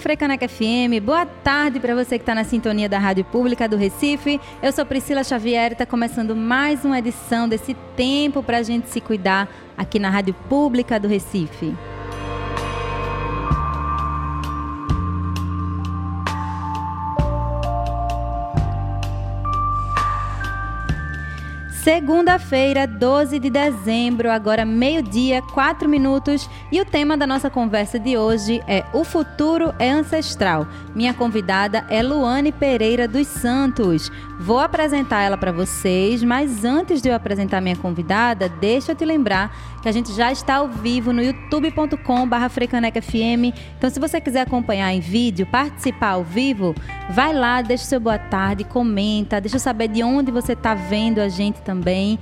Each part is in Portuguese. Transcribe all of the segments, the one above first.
Frecaneca FM. Boa tarde para você que está na sintonia da Rádio Pública do Recife. Eu sou Priscila Xavier e está começando mais uma edição desse tempo para a gente se cuidar aqui na Rádio Pública do Recife. Segunda-feira, 12 de dezembro, agora meio-dia, 4 minutos, e o tema da nossa conversa de hoje é O futuro é ancestral. Minha convidada é Luane Pereira dos Santos. Vou apresentar ela para vocês, mas antes de eu apresentar minha convidada, deixa eu te lembrar que a gente já está ao vivo no youtube.com/frecanecfm. Então, se você quiser acompanhar em vídeo, participar ao vivo, vai lá, deixa o seu boa tarde, comenta, deixa eu saber de onde você está vendo a gente também.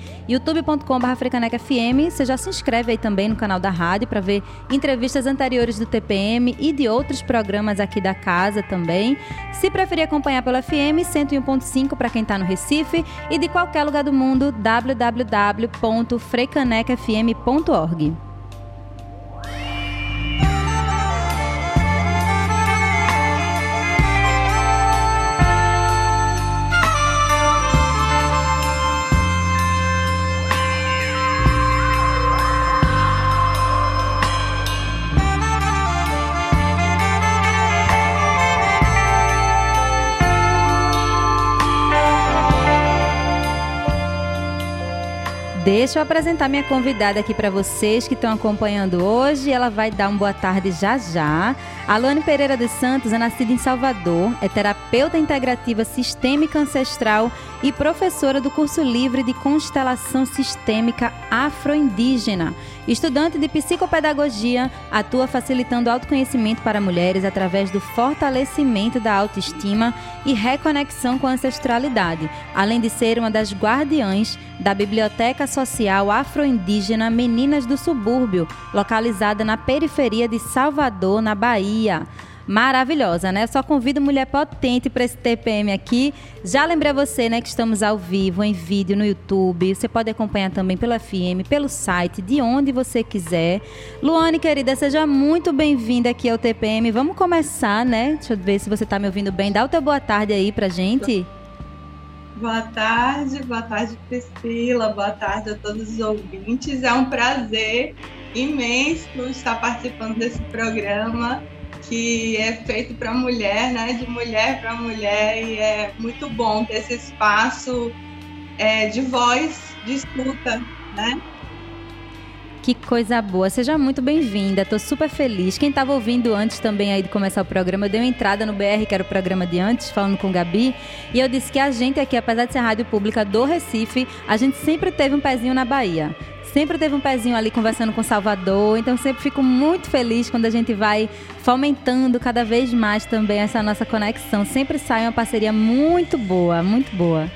youtube.com/frecanecfm. Você já se inscreve aí também no canal da rádio para ver entrevistas anteriores do TPM e de outros programas aqui da casa também. Se preferir acompanhar pela FM 101.5 para quem está no Recife e de qualquer lugar do mundo, www.frecanecfm.com Deixa eu apresentar minha convidada aqui para vocês que estão acompanhando hoje. Ela vai dar uma boa tarde já já. Alane Pereira dos Santos é nascida em Salvador, é terapeuta integrativa sistêmica ancestral e professora do curso livre de constelação sistêmica afro-indígena. Estudante de psicopedagogia, atua facilitando autoconhecimento para mulheres através do fortalecimento da autoestima e reconexão com a ancestralidade, além de ser uma das guardiães da Biblioteca Social Afro-Indígena Meninas do Subúrbio, localizada na periferia de Salvador, na Bahia maravilhosa, né? Só convido mulher potente para esse TPM aqui. Já lembrei você, né, que estamos ao vivo, em vídeo no YouTube. Você pode acompanhar também pela FM, pelo site, de onde você quiser. Luane, querida, seja muito bem-vinda aqui ao TPM. Vamos começar, né? Deixa eu ver se você está me ouvindo bem. Dá o teu boa tarde aí pra gente. Boa tarde, boa tarde, Priscila, boa tarde a todos os ouvintes. É um prazer imenso estar participando desse programa que é feito para mulher, né? De mulher para mulher, e é muito bom ter esse espaço é, de voz, de escuta, né? Que coisa boa. Seja muito bem-vinda. Estou super feliz. Quem estava ouvindo antes também aí de começar o programa, deu entrada no BR, que era o programa de antes, falando com Gabi, e eu disse que a gente aqui, apesar de ser rádio pública do Recife, a gente sempre teve um pezinho na Bahia sempre teve um pezinho ali conversando com Salvador, então sempre fico muito feliz quando a gente vai fomentando cada vez mais também essa nossa conexão. Sempre sai uma parceria muito boa, muito boa.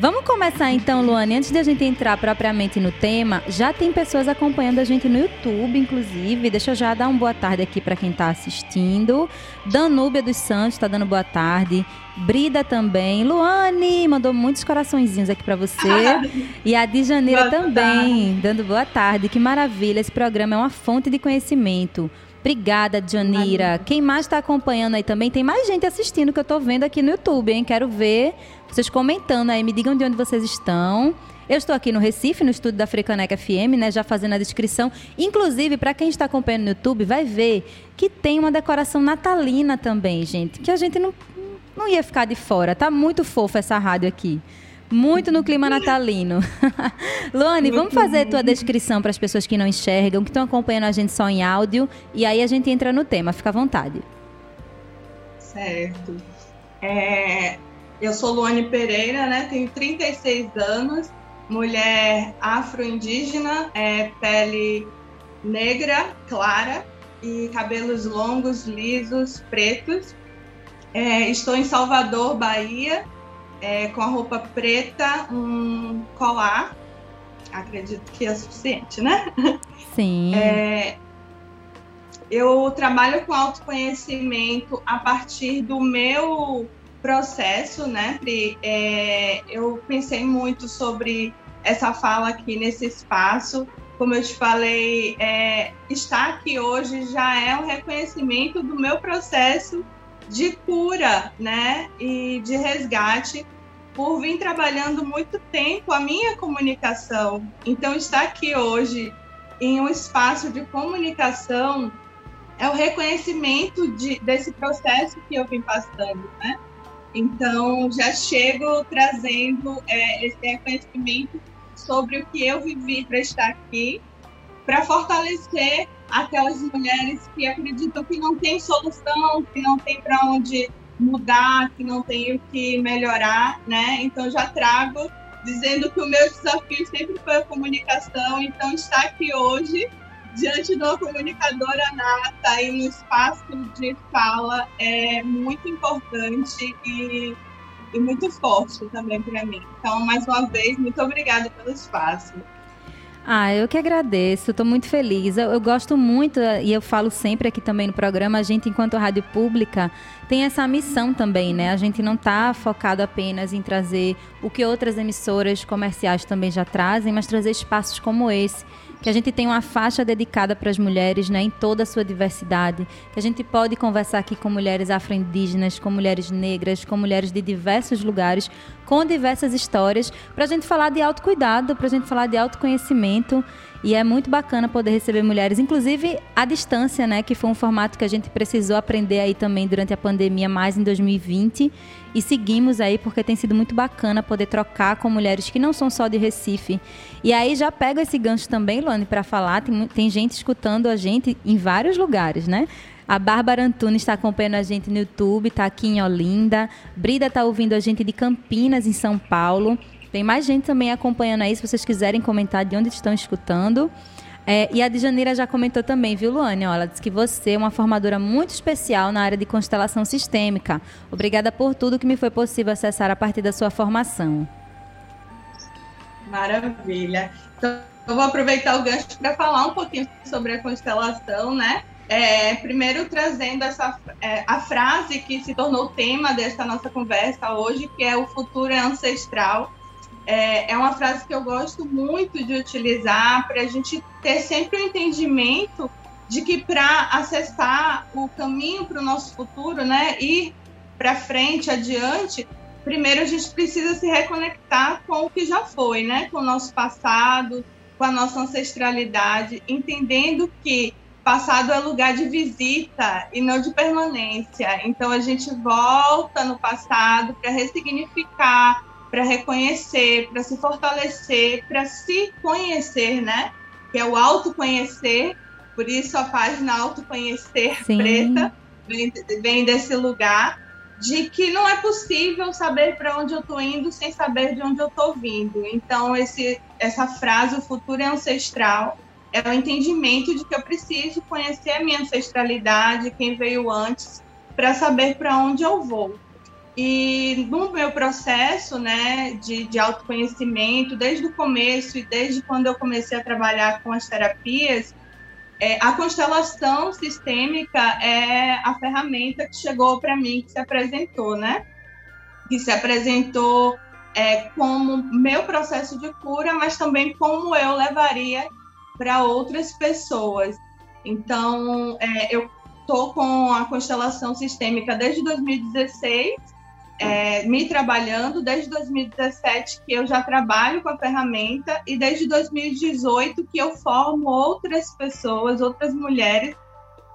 Vamos começar então, Luane. Antes de a gente entrar propriamente no tema, já tem pessoas acompanhando a gente no YouTube, inclusive. Deixa eu já dar uma boa tarde aqui para quem está assistindo. Danúbia dos Santos está dando boa tarde. Brida também. Luane mandou muitos coraçõezinhos aqui para você. e a Dijaneira também, tarde. dando boa tarde. Que maravilha. Esse programa é uma fonte de conhecimento. Obrigada, Janira. Quem mais está acompanhando aí também? Tem mais gente assistindo que eu estou vendo aqui no YouTube, hein? Quero ver vocês comentando aí. Me digam de onde vocês estão. Eu estou aqui no Recife, no estúdio da Frecaneca FM, né, já fazendo a descrição. Inclusive, para quem está acompanhando no YouTube, vai ver que tem uma decoração natalina também, gente, que a gente não, não ia ficar de fora. Tá muito fofa essa rádio aqui. Muito no clima natalino. Luane, vamos fazer tua descrição para as pessoas que não enxergam, que estão acompanhando a gente só em áudio, e aí a gente entra no tema. Fica à vontade. Certo. É, eu sou Luane Pereira, né? Tenho 36 anos, mulher afro-indígena, é, pele negra, clara e cabelos longos, lisos, pretos. É, estou em Salvador, Bahia, é, com a roupa preta, um colar. Acredito que é suficiente, né? Sim. É, eu trabalho com autoconhecimento a partir do meu processo, né, Pri? É, eu pensei muito sobre essa fala aqui nesse espaço. Como eu te falei, é, estar aqui hoje já é um reconhecimento do meu processo de cura, né, e de resgate por vir trabalhando muito tempo a minha comunicação. Então, estar aqui hoje em um espaço de comunicação é o reconhecimento de, desse processo que eu vim passando, né? Então, já chego trazendo é, esse reconhecimento sobre o que eu vivi para estar aqui, para fortalecer aquelas mulheres que acreditam que não tem solução, que não tem para onde mudar, que não tem o que melhorar, né? Então, já trago dizendo que o meu desafio sempre foi a comunicação, então estar aqui hoje diante de uma comunicadora nata aí no espaço de fala é muito importante e, e muito forte também para mim. Então, mais uma vez, muito obrigada pelo espaço. Ah, eu que agradeço, estou muito feliz. Eu, eu, gosto muito, e eu falo sempre aqui também no programa, a gente, enquanto rádio pública, tem essa missão também, né? A gente não está focado apenas em trazer o que outras emissoras comerciais também já trazem, mas trazer espaços como esse que a gente tem uma faixa dedicada para as mulheres, né, em toda a sua diversidade, que a gente pode conversar aqui com mulheres afro-indígenas, com mulheres negras, com mulheres de diversos lugares, com diversas histórias, para a gente falar de autocuidado, para a gente falar de autoconhecimento. E é muito bacana poder receber mulheres, inclusive à distância, né? Que foi um formato que a gente precisou aprender aí também durante a pandemia, mais em 2020. E seguimos aí porque tem sido muito bacana poder trocar com mulheres que não são só de Recife. E aí já pego esse gancho também, Luane, para falar. Tem, tem gente escutando a gente em vários lugares, né? A Bárbara Antunes está acompanhando a gente no YouTube, está aqui em Olinda. Brida está ouvindo a gente de Campinas, em São Paulo. Tem mais gente também acompanhando aí, se vocês quiserem comentar de onde estão escutando. É, e a Djanira já comentou também, viu, Luane? Ela disse que você é uma formadora muito especial na área de constelação sistêmica. Obrigada por tudo que me foi possível acessar a partir da sua formação. Maravilha. Então, eu vou aproveitar o gancho para falar um pouquinho sobre a constelação, né? É, primeiro trazendo essa é, a frase que se tornou tema dessa nossa conversa hoje, que é o futuro é ancestral é, é uma frase que eu gosto muito de utilizar para a gente ter sempre o um entendimento de que para acessar o caminho para o nosso futuro, né, ir para frente, adiante, primeiro a gente precisa se reconectar com o que já foi, né, com o nosso passado, com a nossa ancestralidade, entendendo que passado é lugar de visita e não de permanência. Então a gente volta no passado para ressignificar, para reconhecer, para se fortalecer, para se conhecer, né? Que é o autoconhecer, por isso a página Autoconhecer Sim. Preta vem, vem desse lugar de que não é possível saber para onde eu estou indo sem saber de onde eu estou vindo. Então, esse, essa frase, o futuro é ancestral, é o entendimento de que eu preciso conhecer a minha ancestralidade, quem veio antes, para saber para onde eu vou. E no meu processo né, de, de autoconhecimento, desde o começo e desde quando eu comecei a trabalhar com as terapias, é, a constelação sistêmica é a ferramenta que chegou para mim, que se apresentou, né? Que se apresentou é, como meu processo de cura, mas também como eu levaria para outras pessoas. Então, é, eu estou com a constelação sistêmica desde 2016 é, me trabalhando desde 2017 que eu já trabalho com a ferramenta e desde 2018 que eu formo outras pessoas, outras mulheres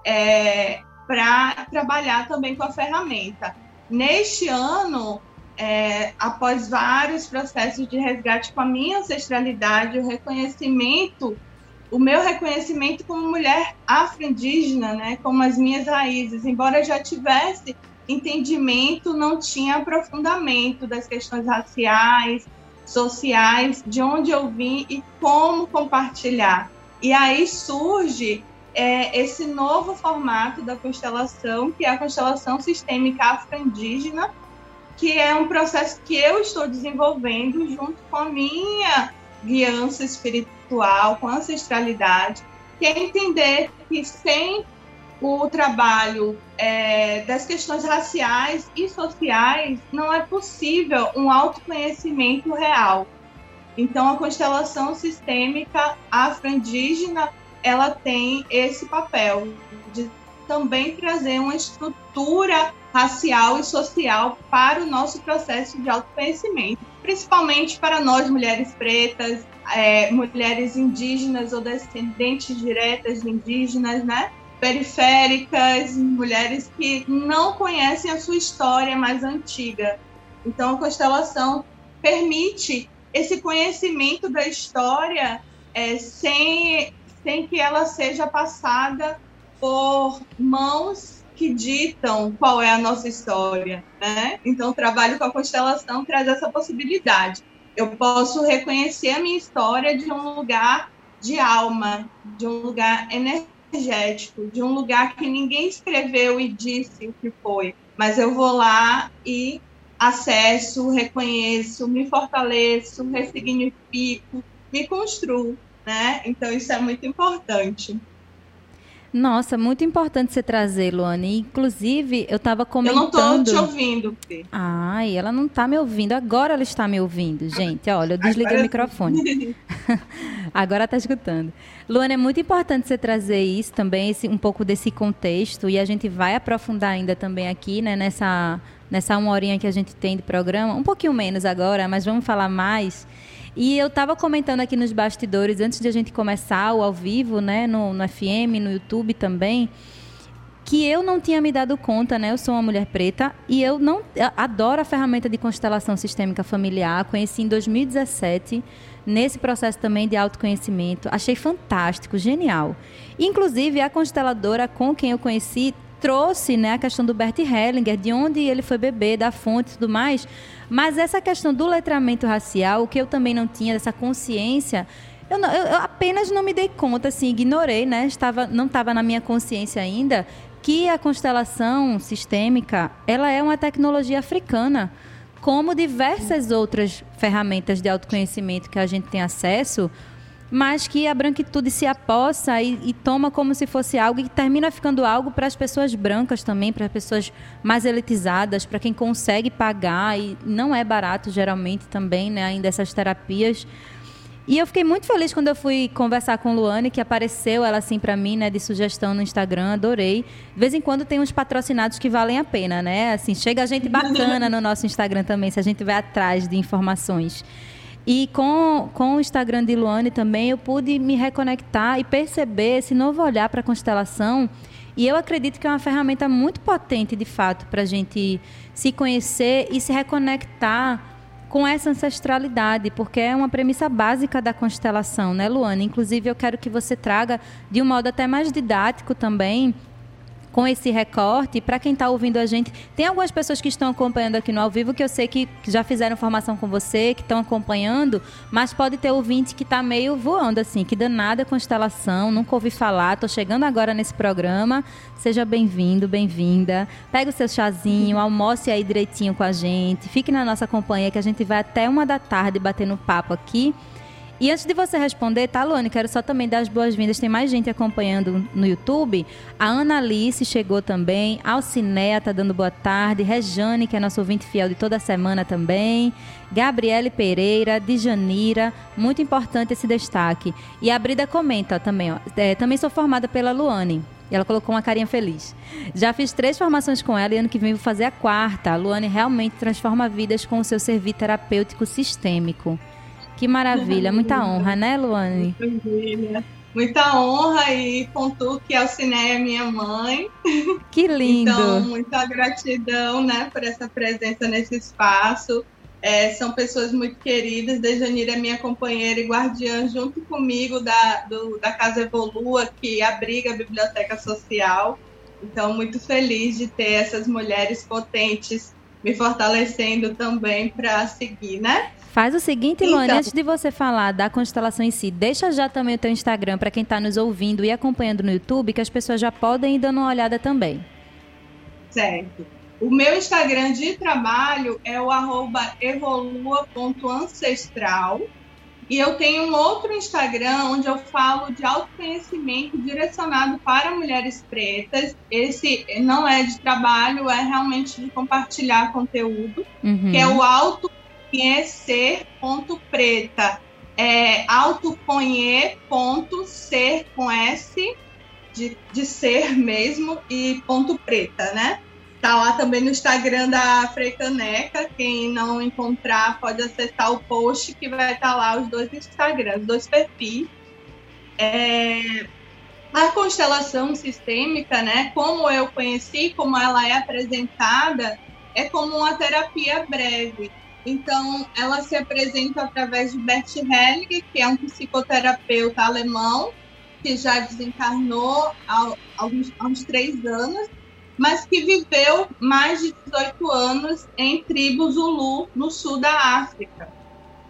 é, para trabalhar também com a ferramenta. Neste ano, é, após vários processos de resgate com a minha ancestralidade, o reconhecimento, o meu reconhecimento como mulher afro-indígena, né, como as minhas raízes, embora já tivesse entendimento, não tinha aprofundamento das questões raciais, sociais, de onde eu vim e como compartilhar. E aí surge é, esse novo formato da constelação, que é a constelação sistêmica afro-indígena, que é um processo que eu estou desenvolvendo junto com a minha guiança espiritual, com a ancestralidade, que é entender que sem o trabalho é, das questões raciais e sociais, não é possível um autoconhecimento real. Então, a constelação sistêmica afro-indígena, ela tem esse papel de também trazer uma estrutura racial e social para o nosso processo de autoconhecimento, principalmente para nós mulheres pretas, é, mulheres indígenas ou descendentes diretas de indígenas, né? Periféricas, mulheres que não conhecem a sua história mais antiga. Então, a constelação permite esse conhecimento da história é, sem, sem que ela seja passada por mãos que ditam qual é a nossa história. Né? Então, o trabalho com a constelação traz essa possibilidade. Eu posso reconhecer a minha história de um lugar de alma, de um lugar energético energético, de um lugar que ninguém escreveu e disse o que foi, mas eu vou lá e acesso, reconheço, me fortaleço, ressignifico, me construo, né? Então isso é muito importante. Nossa, muito importante você trazer, Luane. Inclusive, eu estava comentando... Eu não estou te ouvindo, Fê. Ai, ela não está me ouvindo. Agora ela está me ouvindo, gente. Olha, eu desliguei o microfone. Agora está escutando. Luane, é muito importante você trazer isso também, esse, um pouco desse contexto. E a gente vai aprofundar ainda também aqui, né, nessa, nessa uma horinha que a gente tem de programa. Um pouquinho menos agora, mas vamos falar mais e eu estava comentando aqui nos bastidores, antes de a gente começar o ao vivo, né, no, no FM, no YouTube também, que eu não tinha me dado conta, né? Eu sou uma mulher preta e eu não eu adoro a ferramenta de constelação sistêmica familiar. Conheci em 2017 nesse processo também de autoconhecimento. Achei fantástico, genial. Inclusive a consteladora com quem eu conheci trouxe, né, a questão do Bert Hellinger, de onde ele foi beber, da fonte e tudo mais. Mas essa questão do letramento racial, o que eu também não tinha, dessa consciência, eu, não, eu, apenas não me dei conta, assim, ignorei, né? Estava, não estava na minha consciência ainda que a constelação sistêmica, ela é uma tecnologia africana, como diversas outras ferramentas de autoconhecimento que a gente tem acesso, mas que a branquitude se apossa e, e, toma como se fosse algo e termina ficando algo para as pessoas brancas também, para as pessoas mais elitizadas, para quem consegue pagar e não é barato geralmente também, né, ainda essas terapias. E eu fiquei muito feliz quando eu fui conversar com Luane, que apareceu ela assim para mim, né, de sugestão no Instagram, adorei. De vez em quando tem uns patrocinados que valem a pena, né? Assim, chega gente bacana no nosso Instagram também, se a gente vai atrás de informações. E com, com o Instagram de Luane também eu pude me reconectar e perceber esse novo olhar para a constelação. E eu acredito que é uma ferramenta muito potente, de fato, para a gente se conhecer e se reconectar com essa ancestralidade, porque é uma premissa básica da constelação, né, Luane? Inclusive, eu quero que você traga de um modo até mais didático também com esse recorte, para quem está ouvindo a gente, tem algumas pessoas que estão acompanhando aqui no ao vivo que eu sei que já fizeram formação com você, que estão acompanhando, mas pode ter ouvinte que está meio voando assim, que danada constelação, nunca ouvi falar, estou chegando agora nesse programa. Seja bem-vindo, bem-vinda. Pega o seu chazinho, almoce aí direitinho com a gente, fique na nossa companhia que a gente vai até uma da tarde batendo papo aqui. E antes de você responder, tá, Luane, quero só também dar as boas-vindas. Tem mais gente acompanhando no YouTube. A Ana Alice chegou também. Alcinéia tá dando boa tarde. Rejane, que é nosso ouvinte fiel de toda semana também. Gabriele Pereira, Djanira. Muito importante esse destaque. E a Brida comenta também, ó. É, também sou formada pela Luane. E ela colocou uma carinha feliz. Já fiz três formações com ela e ano que vem vou fazer a quarta. A Luane realmente transforma vidas com o seu serviço terapêutico sistêmico. Que maravilha, muita honra, né, Luane? Muita honra e pontuo que a Alcineia é minha mãe. Que lindo! Então, muita gratidão, né, por essa presença nesse espaço. É, são pessoas muito queridas. Dejanira é minha companheira e guardiã, junto comigo, da, do, da Casa Evolua, que abriga a Biblioteca Social. Então, muito feliz de ter essas mulheres potentes me fortalecendo também para seguir, né? Faz o seguinte, Luane, então, antes de você falar da constelação em si, deixa já também o teu Instagram para quem está nos ouvindo e acompanhando no YouTube, que as pessoas já podem ir dando uma olhada também. Certo. O meu Instagram de trabalho é o evolua.ancestral. E eu tenho um outro Instagram onde eu falo de autoconhecimento direcionado para mulheres pretas. Esse não é de trabalho, é realmente de compartilhar conteúdo, uhum. que é o autoconhecer.preta. É autoconhecer com S de, de ser mesmo e ponto preta, né? Tá lá também no Instagram da Freicaneca. Quem não encontrar pode acessar o post que vai estar tá lá os dois Instagrams, dois perfis. É... A constelação sistêmica, né? Como eu conheci, como ela é apresentada, é como uma terapia breve. Então, ela se apresenta através de Bert Helling, que é um psicoterapeuta alemão que já desencarnou há, alguns, há uns três anos mas que viveu mais de 18 anos em tribos Zulu, no sul da África.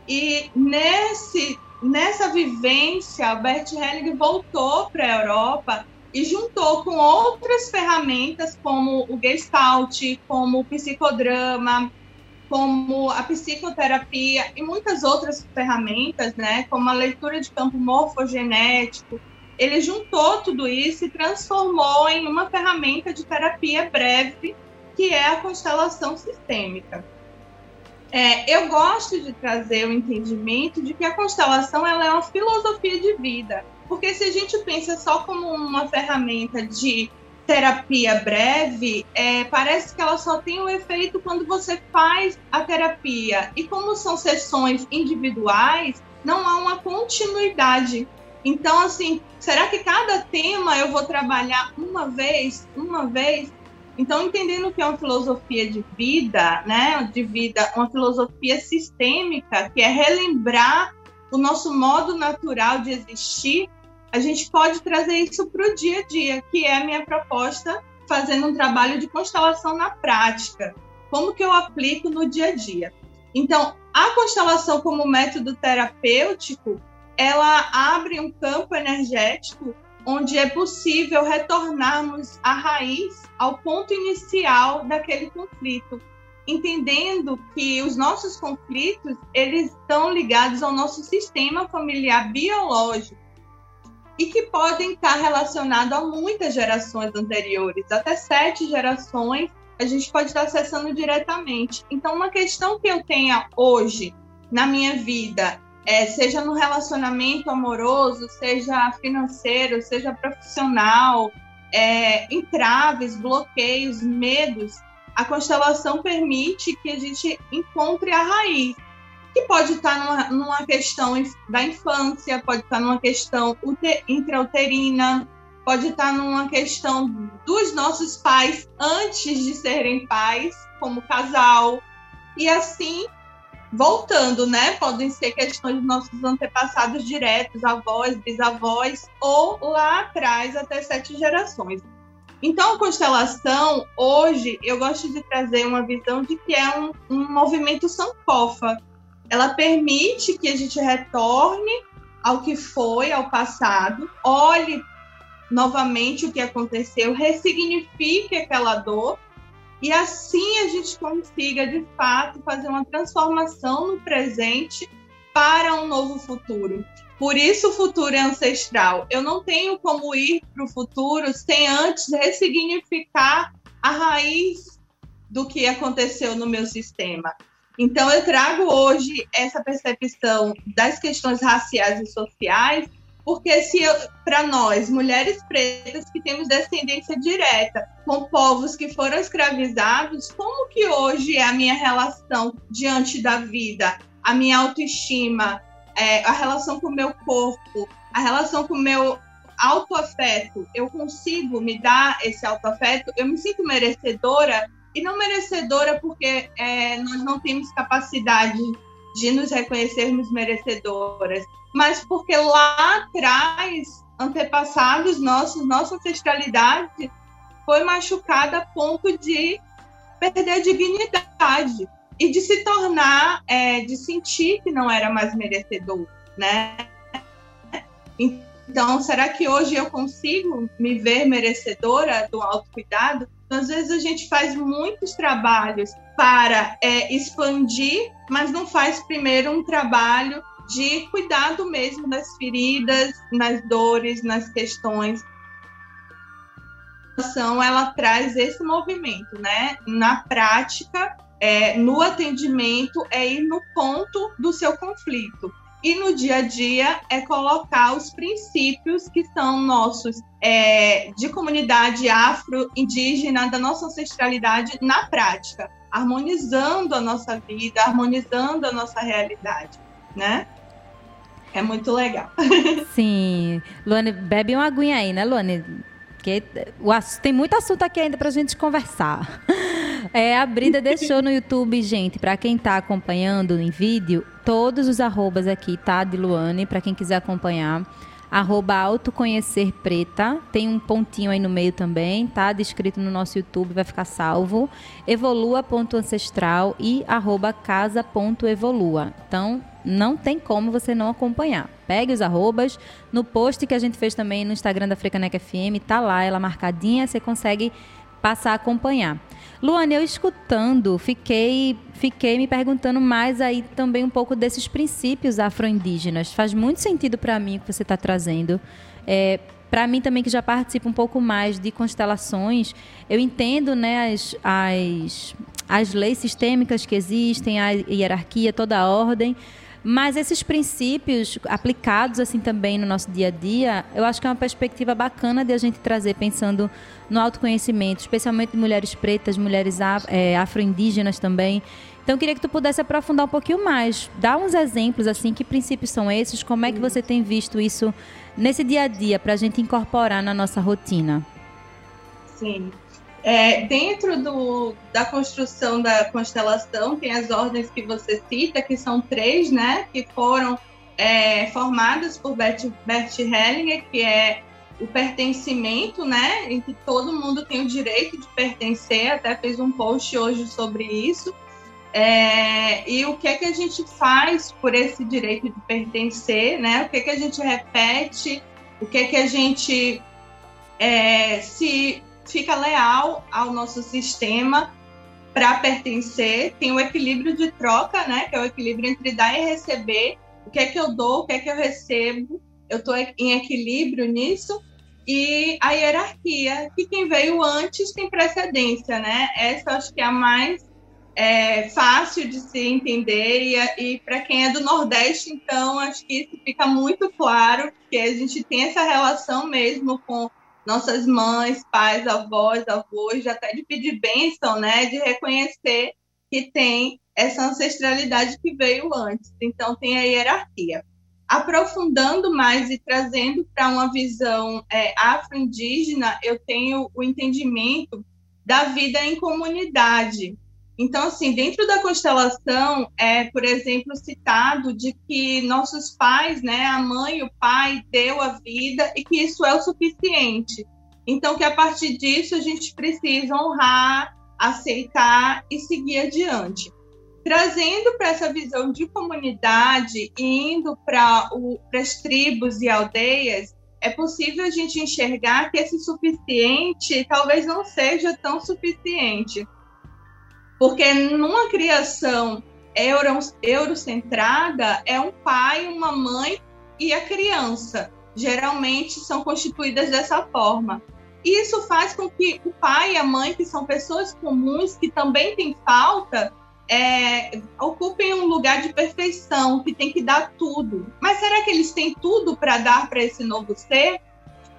E nesse, nessa vivência, Bert Helling voltou para a Europa e juntou com outras ferramentas, como o Gestalt, como o psicodrama, como a psicoterapia e muitas outras ferramentas, né, como a leitura de campo morfogenético, ele juntou tudo isso e transformou em uma ferramenta de terapia breve, que é a constelação sistêmica. É, eu gosto de trazer o entendimento de que a constelação ela é uma filosofia de vida, porque se a gente pensa só como uma ferramenta de terapia breve, é, parece que ela só tem o um efeito quando você faz a terapia. E como são sessões individuais, não há uma continuidade então, assim, será que cada tema eu vou trabalhar uma vez, uma vez? Então, entendendo que é uma filosofia de vida, né, de vida, uma filosofia sistêmica, que é relembrar o nosso modo natural de existir, a gente pode trazer isso para o dia a dia, que é a minha proposta, fazendo um trabalho de constelação na prática. Como que eu aplico no dia a dia? Então, a constelação como método terapêutico, ela abre um campo energético onde é possível retornarmos à raiz, ao ponto inicial daquele conflito, entendendo que os nossos conflitos eles estão ligados ao nosso sistema familiar biológico e que podem estar relacionados a muitas gerações anteriores, até sete gerações a gente pode estar acessando diretamente. Então, uma questão que eu tenha hoje na minha vida é, seja no relacionamento amoroso, seja financeiro, seja profissional, é, entraves, bloqueios, medos, a constelação permite que a gente encontre a raiz, que pode estar numa, numa questão da infância, pode estar numa questão intrauterina, pode estar numa questão dos nossos pais antes de serem pais, como casal, e assim voltando, né? Podem ser questões de nossos antepassados diretos, avós, bisavós, ou lá atrás, até sete gerações. Então, a constelação, hoje, eu gosto de trazer uma visão de que é um, um movimento sankofa. Ela permite que a gente retorne ao que foi, ao passado, olhe novamente o que aconteceu, ressignifique aquela dor e assim a gente consiga, de fato, fazer uma transformação no presente para um novo futuro. Por isso o futuro é ancestral. Eu não tenho como ir para o futuro sem antes ressignificar a raiz do que aconteceu no meu sistema. Então eu trago hoje essa percepção das questões raciais e sociais Porque se para nós, mulheres pretas que temos descendência direta com povos que foram escravizados, como que hoje é a minha relação diante da vida, a minha autoestima, é, a relação com o meu corpo, a relação com o meu autoafeto? Eu consigo me dar esse autoafeto? Eu me sinto merecedora? E não merecedora porque é, nós não temos capacidade de nos reconhecermos merecedoras, mas porque lá atrás, antepassados nossos, nossa ancestralidade foi machucada a ponto de perder a dignidade e de se tornar, é, de sentir que não era mais merecedor, né? Então, será que hoje eu consigo me ver merecedora do autocuidado? Então, às vezes a gente faz muitos trabalhos para é, expandir, mas não faz primeiro um trabalho de cuidado mesmo das feridas, nas dores, nas questões. Ela traz esse movimento, né? Na prática, é, no atendimento, é ir no ponto do seu conflito. E no dia a dia é colocar os princípios que são nossos é, de comunidade afro-indígena, da nossa ancestralidade na prática, harmonizando a nossa vida, harmonizando a nossa realidade, né? É muito legal. Sim. Luane, bebe uma aguinha aí, né, Luane? Porque tem muito assunto aqui ainda para a gente conversar. É, a Brida deixou no YouTube, gente, para quem está acompanhando em vídeo, todos os arrobas aqui, tá? De Luane, para quem quiser acompanhar. Arroba autoconhecer preta, tem um pontinho aí no meio também, tá? Descrito no nosso YouTube, vai ficar salvo. Evolua.ancestral e arroba casa.evolua. Então, não tem como você não acompanhar. Pegue os arrobas. No post que a gente fez também no Instagram da Frecanec FM, tá lá, ela marcadinha, você consegue passar a acompanhar. Luane, eu escutando, fiquei, fiquei me perguntando mais aí também um pouco desses princípios afro-indígenas. Faz muito sentido para mim o que você está trazendo. É, para mim também que já participo um pouco mais de constelações, eu entendo né, as, as, as leis sistêmicas que existem, a hierarquia, toda a ordem, mas esses princípios aplicados assim também no nosso dia a dia, eu acho que é uma perspectiva bacana de a gente trazer pensando no autoconhecimento, especialmente de mulheres pretas, mulheres é, afro-indígenas também. Então, eu queria que tu pudesse aprofundar um pouquinho mais, dar uns exemplos assim, que princípios são esses, como é que você tem visto isso nesse dia a dia para a gente incorporar na nossa rotina? Sim. É, dentro do, da construção da constelação, tem as ordens que você cita, que são três, né? Que foram é, formadas por Bert, Bert Hellinger, que é o pertencimento, né? Em que todo mundo tem o direito de pertencer, até fez um post hoje sobre isso. É, e o que é que a gente faz por esse direito de pertencer, né? O que é que a gente repete, o que é que a gente é, se fica leal ao nosso sistema para pertencer, tem o equilíbrio de troca, né, que é o equilíbrio entre dar e receber, o que é que eu dou, o que é que eu recebo, eu estou em equilíbrio nisso, e a hierarquia, que quem veio antes tem precedência, né, essa acho que é a mais é, fácil de se entender, e, e para quem é do Nordeste, então, acho que isso fica muito claro, que a gente tem essa relação mesmo com nossas mães, pais, avós, avós, até de pedir bênção, né? De reconhecer que tem essa ancestralidade que veio antes. Então, tem a hierarquia. Aprofundando mais e trazendo para uma visão é, afro-indígena, eu tenho o entendimento da vida em comunidade. Então, assim, dentro da constelação, é, por exemplo, citado de que nossos pais, né, a mãe e o pai deu a vida e que isso é o suficiente. Então, que a partir disso a gente precisa honrar, aceitar e seguir adiante. Trazendo para essa visão de comunidade e indo para as tribos e aldeias, é possível a gente enxergar que esse suficiente talvez não seja tão suficiente porque numa criação euro, eurocentrada, é um pai, uma mãe e a criança. Geralmente são constituídas dessa forma. Isso faz com que o pai e a mãe, que são pessoas comuns, que também têm falta, é, ocupem um lugar de perfeição, que tem que dar tudo. Mas será que eles têm tudo para dar para esse novo ser?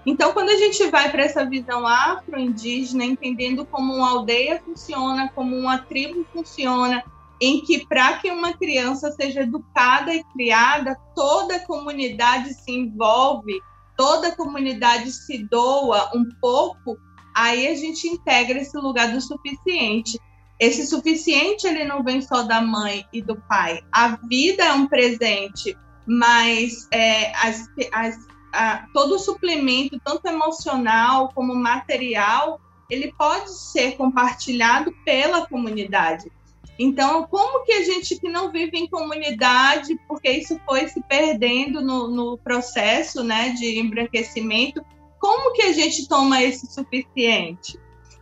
Então, quando a gente vai para essa visão afro-indígena, entendendo como uma aldeia funciona, como uma tribo funciona, em que para que uma criança seja educada e criada, toda a comunidade se envolve, toda a comunidade se doa um pouco, aí a gente integra esse lugar do suficiente. Esse suficiente ele não vem só da mãe e do pai. A vida é um presente, mas é, as, as, a, todo o suplemento, tanto emocional como material, ele pode ser compartilhado pela comunidade. Então, como que a gente que não vive em comunidade, porque isso foi se perdendo no, no processo né, de embranquecimento, como que a gente toma esse suficiente?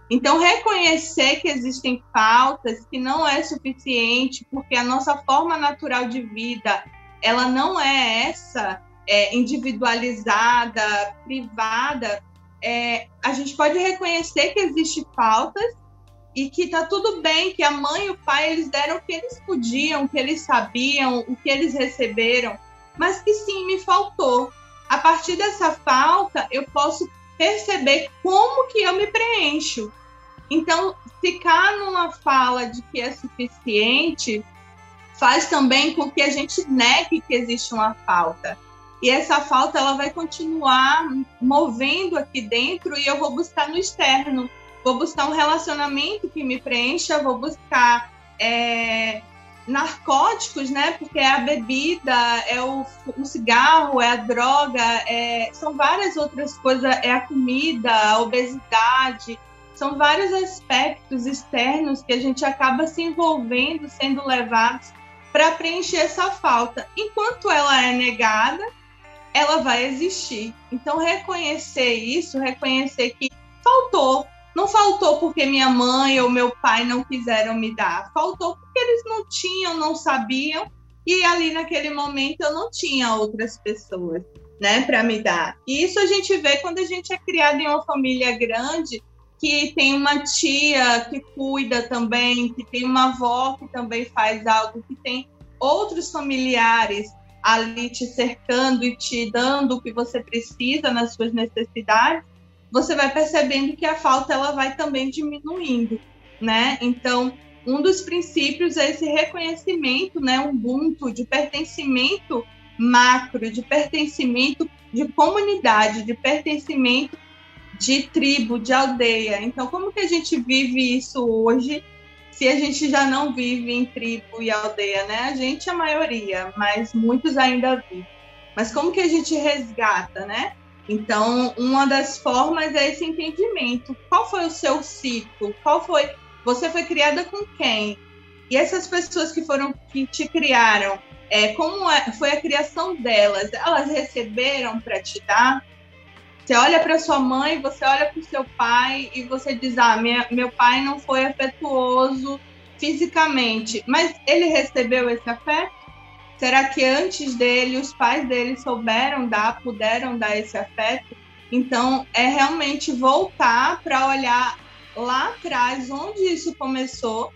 Então, reconhecer que existem faltas, que não é suficiente, porque a nossa forma natural de vida, ela não é essa, é, individualizada, privada. É, a gente pode reconhecer que existem faltas e que tá tudo bem, que a mãe e o pai eles deram o que eles podiam, o que eles sabiam, o que eles receberam, mas que sim me faltou. A partir dessa falta, eu posso perceber como que eu me preencho. Então, ficar numa fala de que é suficiente faz também com que a gente negue que existe uma falta. E essa falta ela vai continuar movendo aqui dentro e eu vou buscar no externo vou buscar um relacionamento que me preencha, vou buscar é, narcóticos, né? Porque é a bebida, é o, o cigarro, é a droga, é, são várias outras coisas, é a comida, a obesidade, são vários aspectos externos que a gente acaba se envolvendo, sendo levados para preencher essa falta. Enquanto ela é negada, ela vai existir. Então, reconhecer isso, reconhecer que faltou, não faltou porque minha mãe ou meu pai não quiseram me dar, faltou porque eles não tinham, não sabiam, e ali naquele momento eu não tinha outras pessoas, né, para me dar. E isso a gente vê quando a gente é criado em uma família grande, que tem uma tia que cuida também, que tem uma avó que também faz algo, que tem outros familiares ali te cercando e te dando o que você precisa nas suas necessidades você vai percebendo que a falta ela vai também diminuindo, né? Então, um dos princípios é esse reconhecimento, né, ubuntu, de pertencimento macro, de pertencimento de comunidade, de pertencimento de tribo, de aldeia. Então, como que a gente vive isso hoje, se a gente já não vive em tribo e aldeia, né? A gente, a maioria, mas muitos ainda vivem. Mas como que a gente resgata, né? Então, uma das formas é esse entendimento. Qual foi o seu ciclo? Qual foi? Você foi criada com quem? E essas pessoas que foram que te criaram, é, como é, foi a criação delas? Elas receberam para te dar? Você olha para sua mãe, você olha para o seu pai e você diz: Ah, minha, meu pai não foi afetuoso fisicamente, mas ele recebeu esse afeto? Será que antes dele, os pais dele souberam dar, puderam dar esse afeto? Então, é realmente voltar para olhar lá atrás, onde isso começou,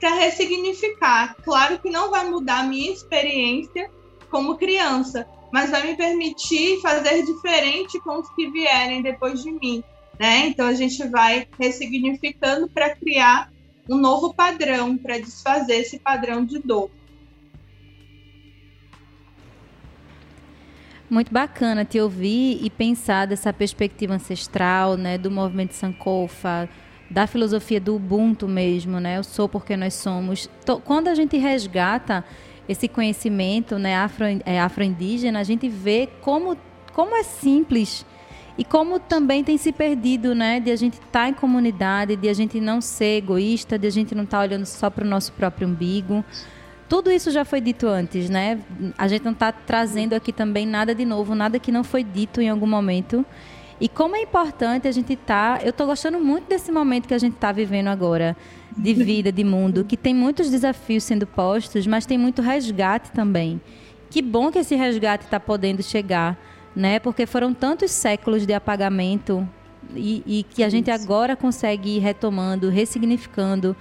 para ressignificar. Claro que não vai mudar a minha experiência como criança, mas vai me permitir fazer diferente com os que vierem depois de mim. Né? Então, a gente vai ressignificando para criar um novo padrão, para desfazer esse padrão de dor. Muito bacana te ouvir e pensar dessa perspectiva ancestral, né, do movimento Sankofa, da filosofia do Ubuntu mesmo, né? Eu sou porque nós somos. Quando a gente resgata esse conhecimento, né, afro, é, afro-indígena, a gente vê como como é simples e como também tem se perdido, né, de a gente estar tá em comunidade, de a gente não ser egoísta, de a gente não estar tá olhando só para o nosso próprio umbigo. Tudo isso já foi dito antes, né? A gente não está trazendo aqui também nada de novo, nada que não foi dito em algum momento. E como é importante a gente estar. Tá, eu estou gostando muito desse momento que a gente está vivendo agora, de vida, de mundo, que tem muitos desafios sendo postos, mas tem muito resgate também. Que bom que esse resgate está podendo chegar, né? Porque foram tantos séculos de apagamento e, e que a gente agora consegue ir retomando, ressignificando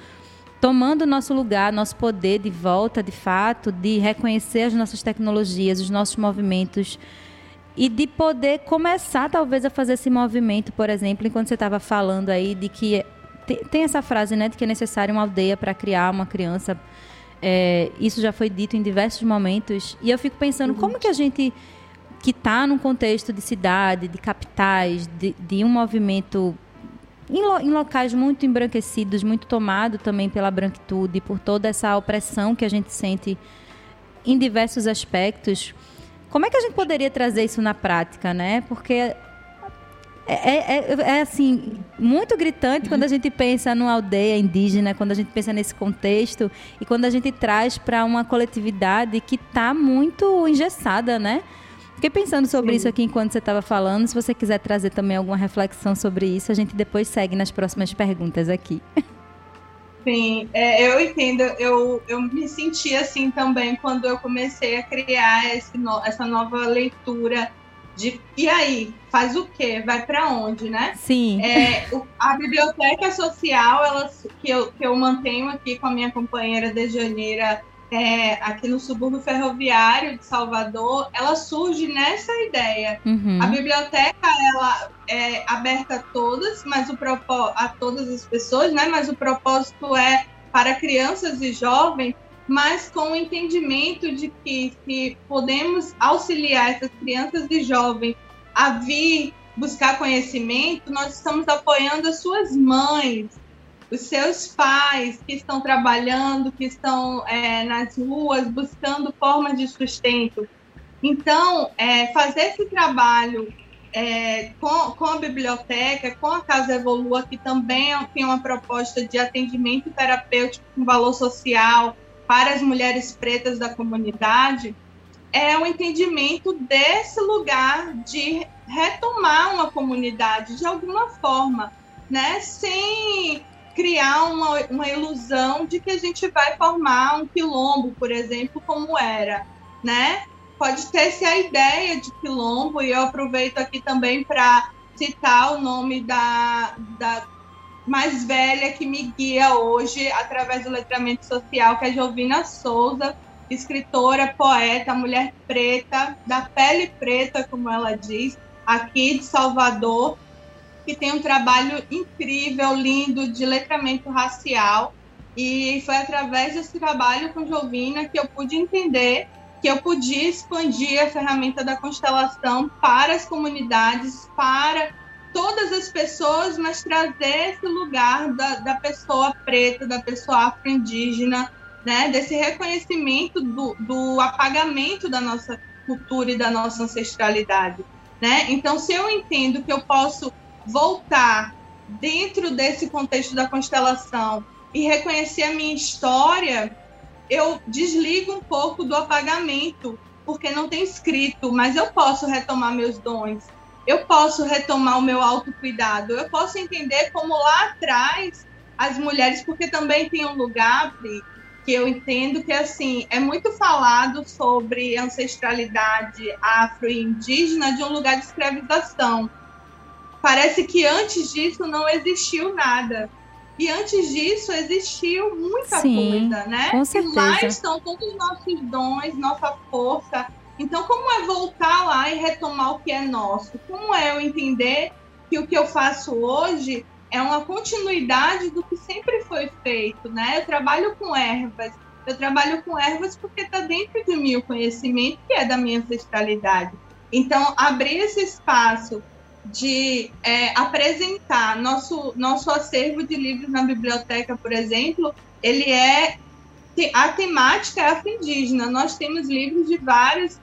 tomando nosso lugar, nosso poder de volta, de fato, de reconhecer as nossas tecnologias, os nossos movimentos e de poder começar talvez a fazer esse movimento, por exemplo, enquanto você estava falando aí de que tem, tem, essa frase, né, de que é necessário uma aldeia para criar uma criança. É, isso já foi dito em diversos momentos e eu fico pensando uhum. como que a gente que está num contexto de cidade, de capitais, de, de um movimento em, lo, em, locais muito embranquecidos, muito tomado também pela branquitude, por toda essa opressão que a gente sente em diversos aspectos. Como é que a gente poderia trazer isso na prática, né? Porque é, é, é, é, assim, muito gritante quando a gente pensa numa aldeia indígena, quando a gente pensa nesse contexto e quando a gente traz para uma coletividade que está muito engessada, né? Fiquei pensando sobre Sim. isso aqui enquanto você estava falando. Se você quiser trazer também alguma reflexão sobre isso, a gente depois segue nas próximas perguntas aqui. Sim, é, eu entendo. Eu, eu me senti assim também quando eu comecei a criar esse no, essa nova leitura de e aí faz o quê? Vai para onde, né? Sim. É, a biblioteca social, ela, que, eu, que eu mantenho aqui com a minha companheira de Janeira é, aqui no subúrbio ferroviário de Salvador, ela surge nessa ideia. Uhum. A biblioteca ela é aberta a todas, mas o a todas as pessoas, né? Mas o propósito é para crianças e jovens, mas com o entendimento de que se podemos auxiliar essas crianças e jovens a vir buscar conhecimento, nós estamos apoiando as suas mães, os seus pais que estão trabalhando, que estão é, nas ruas buscando formas de sustento. Então, é, fazer esse trabalho é, com, com, a biblioteca, com a Casa Evolua, que também tem uma proposta de atendimento terapêutico com valor social para as mulheres pretas da comunidade, é o entendimento desse lugar de retomar uma comunidade de alguma forma, né? Sem criar uma, uma ilusão de que a gente vai formar um quilombo, por exemplo, como era, né? Pode ter se a ideia de quilombo, e eu aproveito aqui também para citar o nome da, da mais velha que me guia hoje através do letramento social, que é Jovina Souza, escritora, poeta, mulher preta, da pele preta, como ela diz, aqui de Salvador, que tem um trabalho incrível, lindo, de letramento racial. E foi através desse trabalho com Jovina que eu pude entender que eu podia expandir a ferramenta da constelação para as comunidades, para todas as pessoas, mas trazer esse lugar da, da pessoa preta, da pessoa afro-indígena, né, desse reconhecimento do, do apagamento da nossa cultura e da nossa ancestralidade. Né? Então, se eu entendo que eu posso voltar dentro desse contexto da constelação e reconhecer a minha história, eu desligo um pouco do apagamento, porque não tem escrito, mas eu posso retomar meus dons, eu posso retomar o meu autocuidado, eu posso entender como lá atrás as mulheres, porque também tem um lugar, que eu entendo que assim é muito falado sobre ancestralidade afro e indígena de um lugar de escravização parece que antes disso não existiu nada. E antes disso existiu muita Sim, coisa, né? Com certeza. E lá estão todos os nossos dons, nossa força. Então, como é voltar lá e retomar o que é nosso? Como é eu entender que o que eu faço hoje é uma continuidade do que sempre foi feito, né? Eu trabalho com ervas. Eu trabalho com ervas porque está dentro de mim o conhecimento que é da minha ancestralidade. Então, abrir esse espaço de é, apresentar nosso, nosso acervo de livros na biblioteca, por exemplo, ele é a temática é afro-indígena. Nós temos livros de vários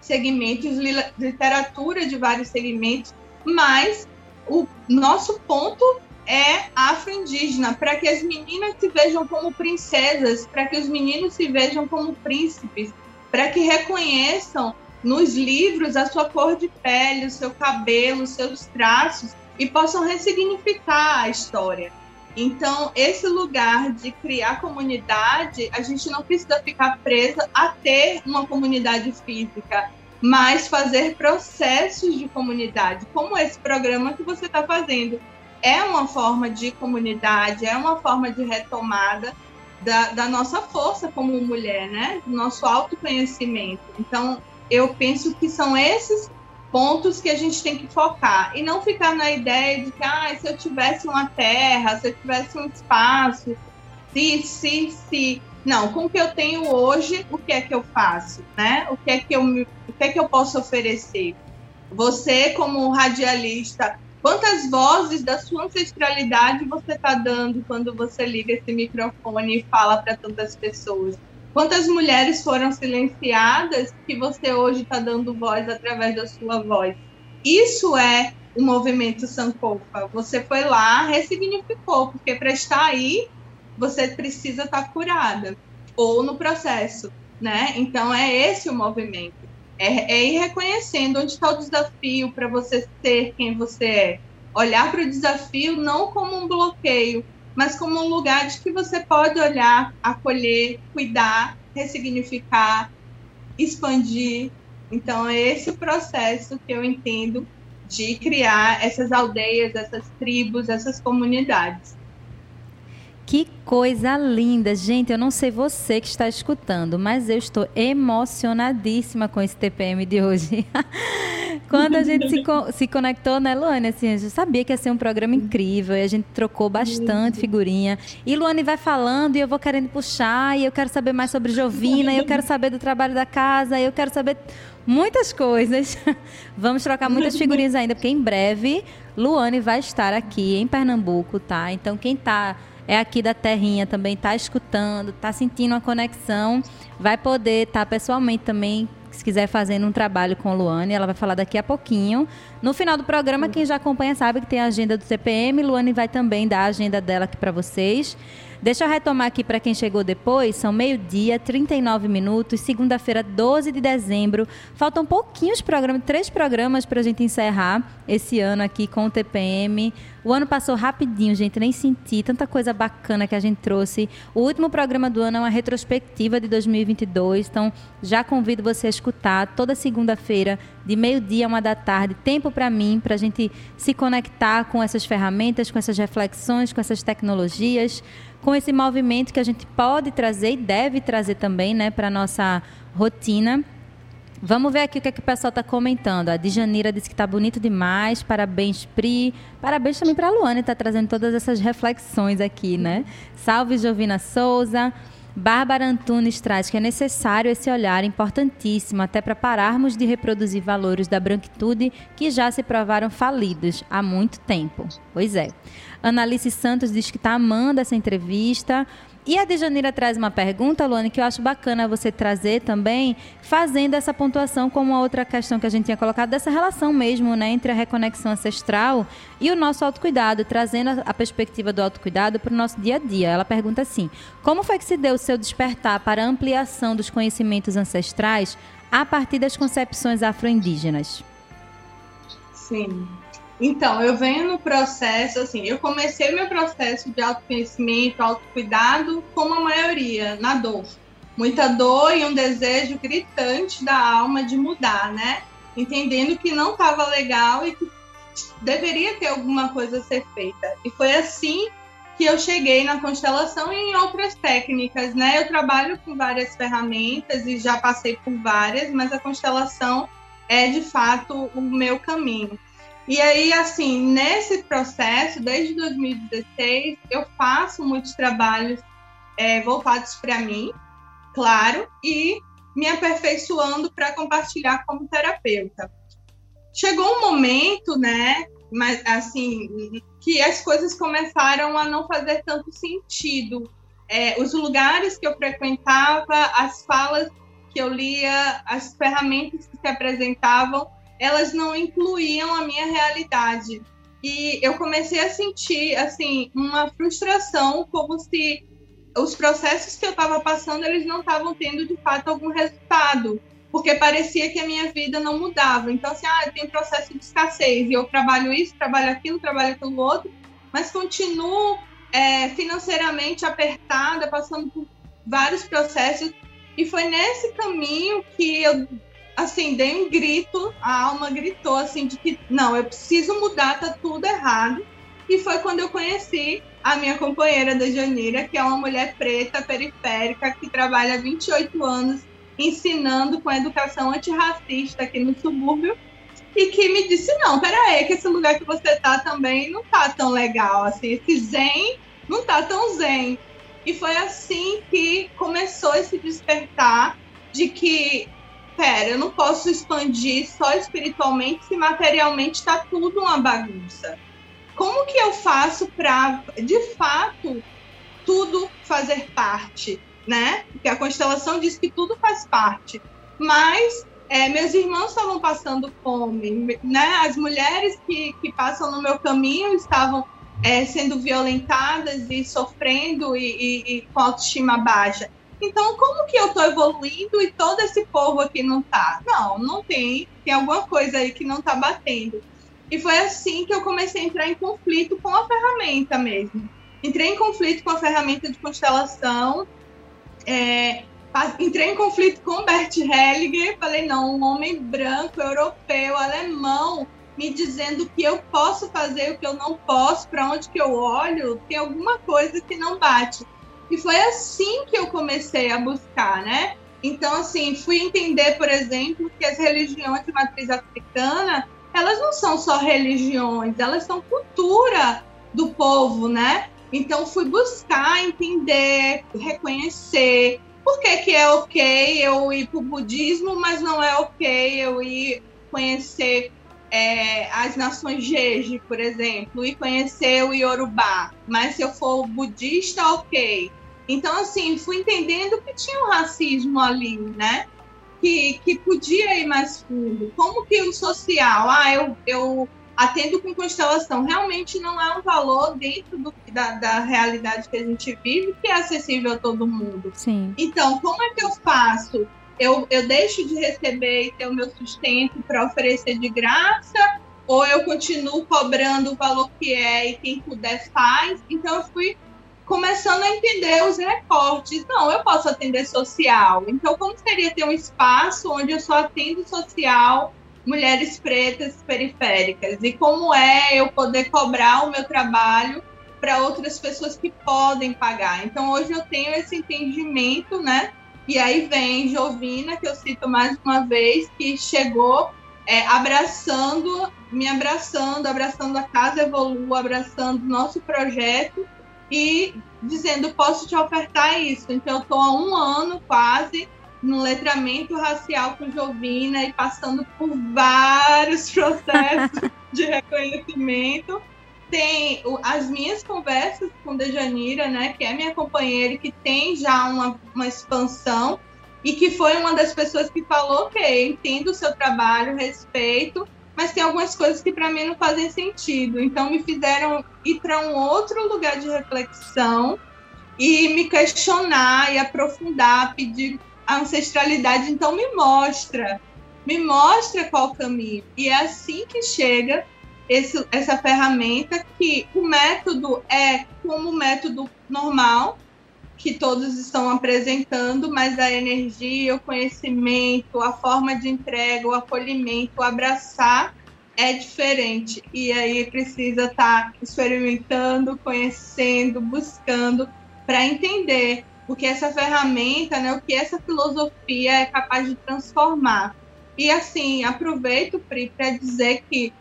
segmentos, literatura de vários segmentos, mas o nosso ponto é afro-indígena, para que as meninas se vejam como princesas, para que os meninos se vejam como príncipes, para que reconheçam nos livros a sua cor de pele, o seu cabelo, os seus traços e possam ressignificar a história. Então, esse lugar de criar comunidade, a gente não precisa ficar presa a ter uma comunidade física, mas fazer processos de comunidade, como esse programa que você está fazendo. É uma forma de comunidade, é uma forma de retomada da, da nossa força como mulher, né? Do nosso autoconhecimento. Então, eu penso que são esses pontos que a gente tem que focar e não ficar na ideia de que ah, se eu tivesse uma terra, se eu tivesse um espaço, se, se, se. Não, com o que eu tenho hoje, o que é que eu faço, né? O que é que eu, o que é que eu posso oferecer? Você, como radialista, quantas vozes da sua ancestralidade você está dando quando você liga esse microfone e fala para tantas pessoas? Quantas mulheres foram silenciadas que você hoje está dando voz através da sua voz? Isso é o movimento Sankofa. Você foi lá, ressignificou, porque para estar aí, você precisa estar tá curada ou no processo, né? Então é esse o movimento. É, é ir reconhecendo onde está o desafio para você ser quem você é. Olhar para o desafio não como um bloqueio, mas como um lugar de que você pode olhar, acolher, cuidar, ressignificar, expandir. Então, é esse processo que eu entendo de criar essas aldeias, essas tribos, essas comunidades. Que coisa linda, gente. Eu não sei você que está escutando, mas eu estou emocionadíssima com esse TPM de hoje. Quando a gente se, co se conectou, né, Luane? Assim, eu sabia que ia ser um programa incrível e a gente trocou bastante figurinha. E Luane vai falando e eu vou querendo puxar, e eu quero saber mais sobre Jovina, e eu quero saber do trabalho da casa, e eu quero saber muitas coisas. Vamos trocar muitas figurinhas ainda, porque em breve Luane vai estar aqui em Pernambuco, tá? Então quem está é aqui da terrinha também, está escutando, está sentindo uma conexão, vai poder estar tá pessoalmente também, se quiser fazendo um trabalho com a Luane, ela vai falar daqui a pouquinho. No final do programa, quem já acompanha sabe que tem a agenda do CPM, Luane vai também dar a agenda dela aqui para vocês. Deixa eu retomar aqui para quem chegou depois. São meio-dia, 39 minutos, segunda-feira, 12 de dezembro. Faltam pouquinhos programas, três programas para a gente encerrar esse ano aqui com o TPM. O ano passou rapidinho, gente, nem senti tanta coisa bacana que a gente trouxe. O último programa do ano é uma retrospectiva de 2022, então já convido você a escutar toda segunda-feira, de meio-dia a uma da tarde, tempo para mim, para a gente se conectar com essas ferramentas, com essas reflexões, com essas tecnologias com esse movimento que a gente pode trazer e deve trazer também né, para a nossa rotina. Vamos ver aqui o que, é que o pessoal está comentando. A Djanira disse que está bonito demais. Parabéns, Pri. Parabéns também para a Luane, está trazendo todas essas reflexões aqui, né? Salve, Jovina Souza. Bárbara Antunes traz que é necessário esse olhar importantíssimo até para pararmos de reproduzir valores da branquitude que já se provaram falidos há muito tempo. Pois é. Analice Santos diz que está amando essa entrevista. E a Dejanira traz uma pergunta, Luane, que eu acho bacana você trazer também, fazendo essa pontuação como uma outra questão que a gente tinha colocado, dessa relação mesmo, né, entre a reconexão ancestral e o nosso autocuidado, trazendo a perspectiva do autocuidado para o nosso dia a dia. Ela pergunta assim: como foi que se deu o seu despertar para a ampliação dos conhecimentos ancestrais a partir das concepções afro-indígenas? Sim. Então, eu venho no processo, assim, eu comecei meu processo de autoconhecimento, autocuidado, como a maioria, na dor. Muita dor e um desejo gritante da alma de mudar, né? Entendendo que não estava legal e que deveria ter alguma coisa a ser feita. E foi assim que eu cheguei na constelação e em outras técnicas, né? Eu trabalho com várias ferramentas e já passei por várias, mas a constelação é de fato o meu caminho. E aí, assim, nesse processo, desde 2016, eu faço muitos trabalhos é, voltados para mim, claro, e me aperfeiçoando para compartilhar como terapeuta. Chegou um momento, né, mas assim, que as coisas começaram a não fazer tanto sentido. É, os lugares que eu frequentava, as falas que eu lia, as ferramentas que se apresentavam, elas não incluíam a minha realidade. E eu comecei a sentir, assim, uma frustração, como se os processos que eu estava passando, eles não estavam tendo, de fato, algum resultado. Porque parecia que a minha vida não mudava. Então, assim, ah, tem processo de escassez, e eu trabalho isso, trabalho aquilo, trabalho aquilo outro, mas continuo é, financeiramente apertada, passando por vários processos. E foi nesse caminho que eu assim, dei um grito, a alma gritou assim de que não, eu preciso mudar, tá tudo errado. E foi quando eu conheci a minha companheira da Janira, que é uma mulher preta, periférica, que trabalha há 28 anos ensinando com educação antirracista aqui no subúrbio, e que me disse, não, peraí, que esse lugar que você tá também não tá tão legal, assim, esse zen não tá tão zen. E foi assim que começou esse despertar de que, pera, eu não posso expandir só espiritualmente se materialmente está tudo uma bagunça. Como que eu faço para, de fato, tudo fazer parte, né? Porque a constelação diz que tudo faz parte. Mas é, meus irmãos estavam passando fome, né? As mulheres que, que passam no meu caminho estavam é, sendo violentadas e sofrendo e, e, e, com autoestima baixa. Então, como que eu estou evoluindo e todo esse povo aqui não está? Não, não tem. Tem alguma coisa aí que não está batendo. E foi assim que eu comecei a entrar em conflito com a ferramenta mesmo. Entrei em conflito com a ferramenta de constelação. É, entrei em conflito com Bert Hellinger, falei, não, um homem branco, europeu, alemão, me dizendo o que eu posso fazer, o que eu não posso, para onde que eu olho, tem alguma coisa que não bate. E foi assim que eu comecei a buscar, né? Então, assim, fui entender, por exemplo, que as religiões de matriz africana, elas não são só religiões, elas são cultura do povo, né? Então, fui buscar entender, reconhecer, por que, que é ok eu ir para o budismo, mas não é ok eu ir conhecer é, as nações Jeje, por exemplo, e conhecer o Yorubá. Mas se eu for budista, ok. Então, assim, fui entendendo que tinha um racismo ali, né? Que, que podia ir mais fundo. Como que o social, ah, eu, eu atendo com constelação, realmente não é um valor dentro do, da, da, realidade que a gente vive que é acessível a todo mundo. Sim. Então, como é que eu faço? Eu, eu deixo de receber e ter o meu sustento para oferecer de graça, ou eu continuo cobrando o valor que é e quem puder faz. Então, eu fui começando a entender os recortes. Não, eu posso atender social. Então, como seria ter um espaço onde eu só atendo social mulheres pretas periféricas e como é eu poder cobrar o meu trabalho para outras pessoas que podem pagar. Então hoje eu tenho esse entendimento, né? E aí vem Jovina, que eu cito mais uma vez, que chegou é, abraçando, me abraçando, abraçando a Casa Evolu, abraçando o nosso projeto e dizendo, posso te ofertar isso. Então eu estou há um ano quase no letramento racial com Jovina e passando por vários processos de reconhecimento. Tem as minhas conversas com Dejanira, né, que é minha companheira e que tem já uma, uma expansão e que foi uma das pessoas que falou okay, entendo o seu trabalho, respeito, mas tem algumas coisas que para mim não fazem sentido. Então me fizeram ir para um outro lugar de reflexão e me questionar e aprofundar, pedir a ancestralidade, então me mostra, me mostra qual caminho. E é assim que chega esse, essa ferramenta que o método é como o método normal, que todos estão apresentando, mas a energia, o conhecimento, a forma de entrega, o acolhimento, o abraçar é diferente. E aí precisa estar tá experimentando, conhecendo, buscando para entender o que essa ferramenta, né, o que essa filosofia é capaz de transformar. E assim, aproveito, Pri, para dizer que,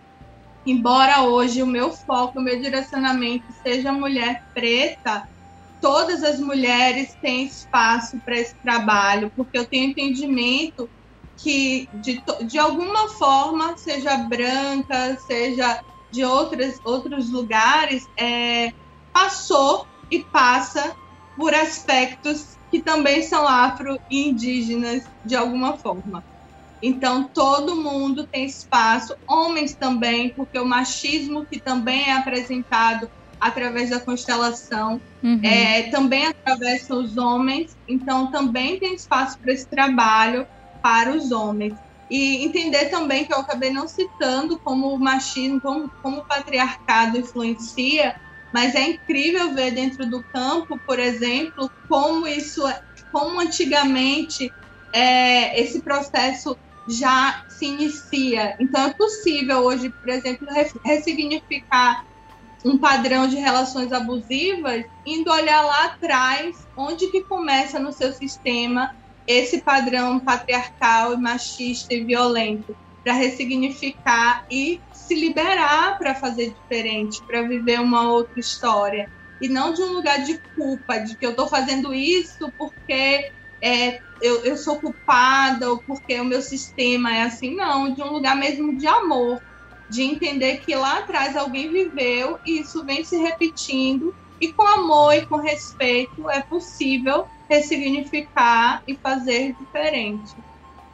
embora hoje o meu foco, o meu direcionamento seja mulher preta, todas as mulheres têm espaço para esse trabalho, porque eu tenho entendimento que, de, de alguma forma, seja branca, seja de outras, outros lugares, é, passou e passa por aspectos que também são afro-indígenas de alguma forma. Então, todo mundo tem espaço, homens também, porque o machismo que também é apresentado através da constelação uhum. é, também atravessa os homens, então também tem espaço para esse trabalho para os homens. E entender também que eu acabei não citando como o machismo, como, como o patriarcado influencia, mas é incrível ver dentro do campo, por exemplo, como isso, é, como antigamente é, esse processo já se inicia. Então é possível hoje, por exemplo, ressignificar um padrão de relações abusivas, indo olhar lá atrás, onde que começa no seu sistema esse padrão patriarcal machista e violento, para ressignificar e se liberar para fazer diferente, para viver uma outra história. E não de um lugar de culpa, de que eu estou fazendo isso porque é, eu, eu sou culpada ou porque o meu sistema é assim. Não, de um lugar mesmo de amor, de entender que lá atrás alguém viveu e isso vem se repetindo. E com amor e com respeito é possível ressignificar e fazer diferente.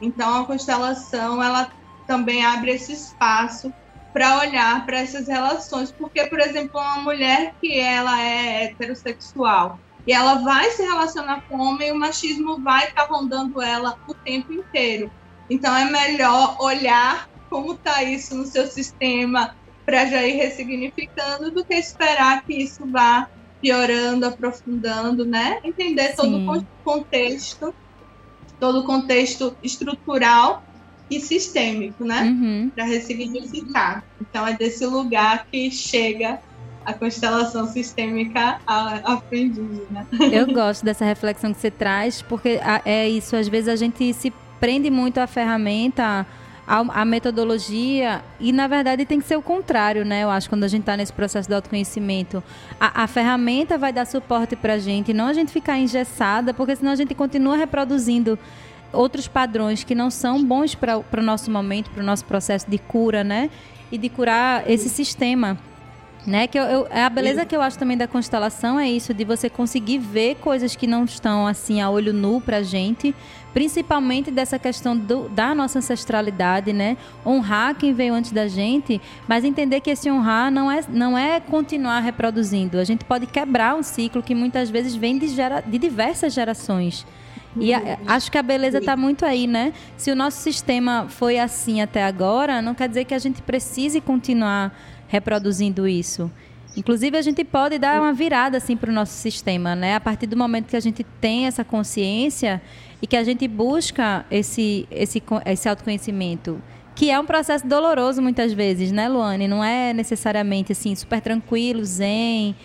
Então a constelação ela também abre esse espaço para olhar para essas relações, porque por exemplo uma mulher que ela é heterossexual e ela vai se relacionar com homem, o machismo vai estar tá rondando ela o tempo inteiro. Então é melhor olhar como está isso no seu sistema para já ir ressignificando do que esperar que isso vá piorando, aprofundando, né? Entender Sim. todo o contexto, todo o contexto estrutural e sistêmico, né? Uhum. Para ressignificar. Então é desse lugar que chega a constelação sistêmica aprendida. Eu gosto dessa reflexão que você traz, porque é isso, às vezes a gente se prende muito à ferramenta a, a, metodologia e na verdade tem que ser o contrário, né? Eu acho quando a gente está nesse processo de autoconhecimento, a, a ferramenta vai dar suporte para a gente, não a gente ficar engessada, porque senão a gente continua reproduzindo outros padrões que não são bons para o nosso momento, para o nosso processo de cura, né? E de curar esse sistema. Né? Que eu, eu, a beleza que eu acho também da constelação é isso, de você conseguir ver coisas que não estão assim a olho nu pra gente, principalmente dessa questão do, da nossa ancestralidade, né? Honrar quem veio antes da gente, mas entender que esse honrar não é, não é continuar reproduzindo. A gente pode quebrar um ciclo que muitas vezes vem de, gera, de diversas gerações. E a, acho que a beleza está muito aí, né? Se o nosso sistema foi assim até agora, não quer dizer que a gente precise continuar reproduzindo isso. Inclusive, a gente pode dar uma virada assim para o nosso sistema, né? A partir do momento que a gente tem essa consciência e que a gente busca esse, esse, esse autoconhecimento, que é um processo doloroso muitas vezes, né, Luane? Não é necessariamente assim super tranquilo, zen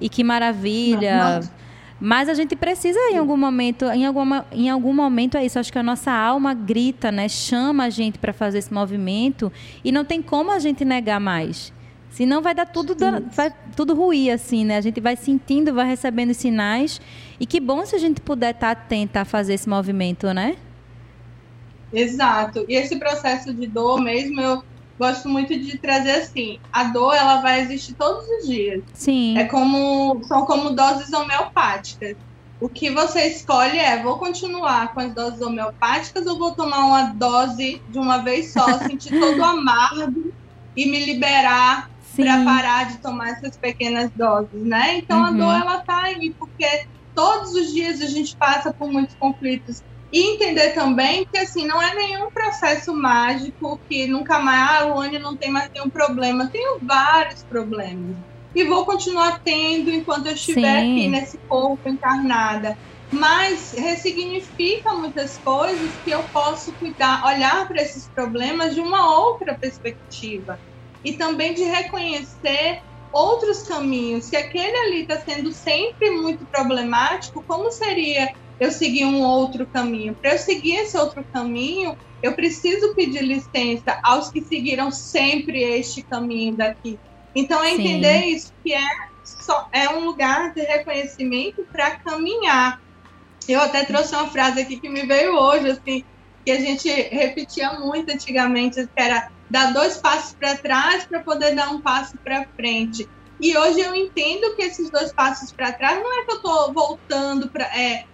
e que maravilha. Não, não. Mas a gente precisa em algum momento, em, alguma, em algum momento é isso. Acho que a nossa alma grita, né? Chama a gente para fazer esse movimento e não tem como a gente negar mais. Senão vai dar tudo, vai tudo ruir, assim, né? A gente vai sentindo, vai recebendo sinais. E que bom se a gente puder estar tá atenta a fazer esse movimento, né? Exato. E esse processo de dor mesmo, eu gosto muito de trazer assim, a dor ela vai existir todos os dias. Sim. É como são como doses homeopáticas. O que você escolhe é, vou continuar com as doses homeopáticas ou vou tomar uma dose de uma vez só, sentir todo amargo e me liberar para parar de tomar essas pequenas doses, né? Então uhum. a dor ela tá aí porque todos os dias a gente passa por muitos conflitos e entender também que assim não é nenhum processo mágico que nunca mais ah, o Luane não tem mais nenhum problema. Tenho vários problemas e vou continuar tendo enquanto eu estiver Sim. aqui nesse corpo encarnada. Mas ressignifica muitas coisas que eu posso cuidar, olhar para esses problemas de uma outra perspectiva e também de reconhecer outros caminhos. Se aquele ali está sendo sempre muito problemático, como seria eu seguir um outro caminho? Para eu seguir esse outro caminho, eu preciso pedir licença aos que seguiram sempre este caminho daqui. Então, é entender Sim. isso que é, só, é um lugar de reconhecimento para caminhar. Eu até trouxe uma frase aqui que me veio hoje, assim, que a gente repetia muito antigamente, que era dar dois passos para trás para poder dar um passo para frente. E hoje eu entendo que esses dois passos para trás não é que eu estou voltando para é,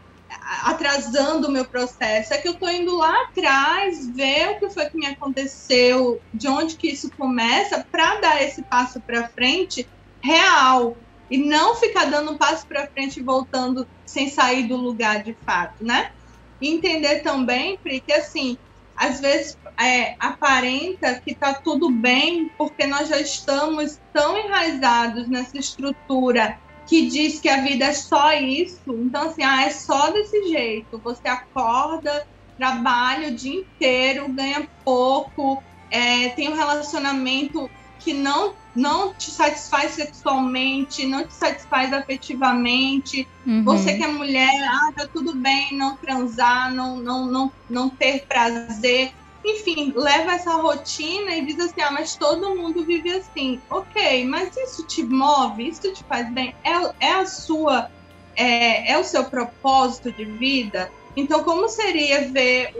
atrasando o meu processo, é que eu estou indo lá atrás, ver o que foi que me aconteceu, de onde que isso começa, para dar esse passo para frente real e não ficar dando um passo para frente e voltando sem sair do lugar de fato, né? Entender também, Pri, que assim, às vezes é, aparenta que está tudo bem porque nós já estamos tão enraizados nessa estrutura que diz que a vida é só isso. Então, assim, ah, é só desse jeito. Você acorda, trabalha o dia inteiro, ganha pouco, é, tem um relacionamento que não não te satisfaz sexualmente, não te satisfaz afetivamente, uhum. você que é mulher, ah, tá tudo bem não transar, não, não, não, não ter prazer. Enfim, leva essa rotina e diz assim, ah, mas todo mundo vive assim. Ok, mas isso te move, isso te faz bem, é, é a sua, é, é o seu propósito de vida? Então, como seria ver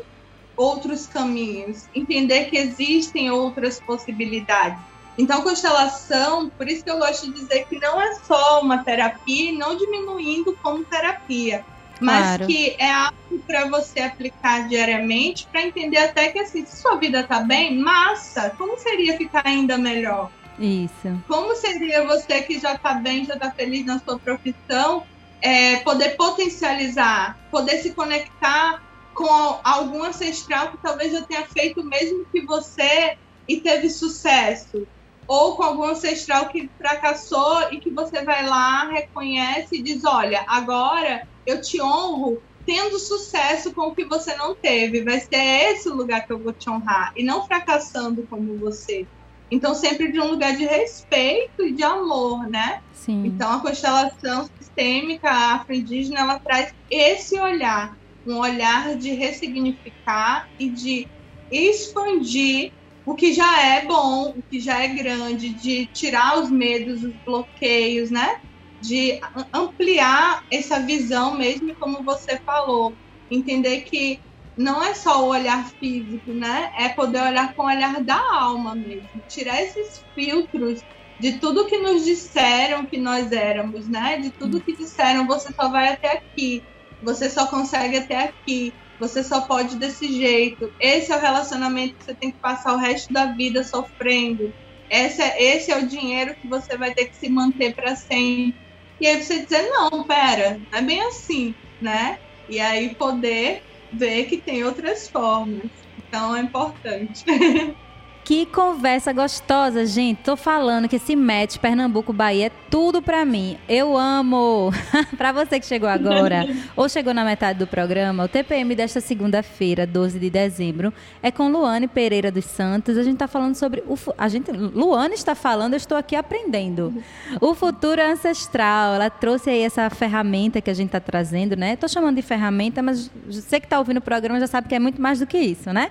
outros caminhos, entender que existem outras possibilidades. Então, constelação, por isso que eu gosto de dizer que não é só uma terapia, não diminuindo como terapia, mas claro. que é algo para você aplicar diariamente para entender até que assim, se sua vida está bem, massa, como seria ficar ainda melhor? Isso. Como seria você que já está bem, já está feliz na sua profissão, é, poder potencializar, poder se conectar com algum ancestral que talvez já tenha feito o mesmo que você e teve sucesso, ou com algum ancestral que fracassou e que você vai lá, reconhece e diz: Olha, agora eu te honro tendo sucesso com o que você não teve. Vai ser esse o lugar que eu vou te honrar, e não fracassando como você. Então, sempre de um lugar de respeito e de amor, né? Sim. Então, a constelação sistêmica afro-indígena, ela traz esse olhar um olhar de ressignificar e de expandir o que já é bom, o que já é grande, de tirar os medos, os bloqueios, né? De ampliar essa visão mesmo, como você falou, entender que não é só o olhar físico, né? É poder olhar com o olhar da alma mesmo, tirar esses filtros de tudo que nos disseram que nós éramos, né? De tudo que disseram, você só vai até aqui você só consegue até aqui, você só pode desse jeito. Esse é o relacionamento que você tem que passar o resto da vida sofrendo. Esse é, esse é o dinheiro que você vai ter que se manter para sempre. E aí você dizer, não, pera, não é bem assim, né? E aí poder ver que tem outras formas. Então é importante. Que conversa gostosa, gente. Tô falando que esse match Pernambuco-Bahia é tudo pra mim. Eu amo. pra você que chegou agora ou chegou na metade do programa, o TPM desta segunda-feira, 12 de dezembro, é com Luane Pereira dos Santos. A gente tá falando sobre o a gente Luane está falando, eu estou aqui aprendendo. O futuro ancestral. Ela trouxe aí essa ferramenta que a gente tá trazendo, né? Tô chamando de ferramenta, mas você que tá ouvindo o programa já sabe que é muito mais do que isso, né?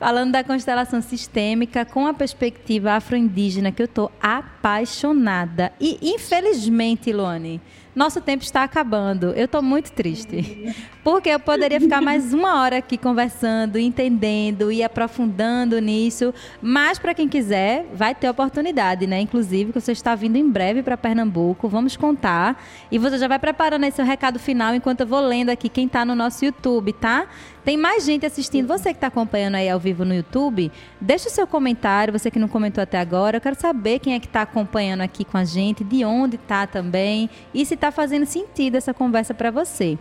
Falando da constelação sistêmica com a perspectiva afro-indígena, que eu estou apaixonada. E, infelizmente, Luane, nosso tempo está acabando. Eu estou muito triste. Porque eu poderia ficar mais uma hora aqui conversando, entendendo e aprofundando nisso. Mas, para quem quiser, vai ter oportunidade, né? Inclusive, que você está vindo em breve para Pernambuco. Vamos contar. E você já vai preparando esse seu recado final enquanto eu vou lendo aqui quem está no nosso YouTube, tá? Tem mais gente assistindo. Você que está acompanhando aí ao vivo no YouTube, deixa o seu comentário. Você que não comentou até agora, eu quero saber quem é que está acompanhando aqui com a gente, de onde está também e se está fazendo sentido essa conversa para você.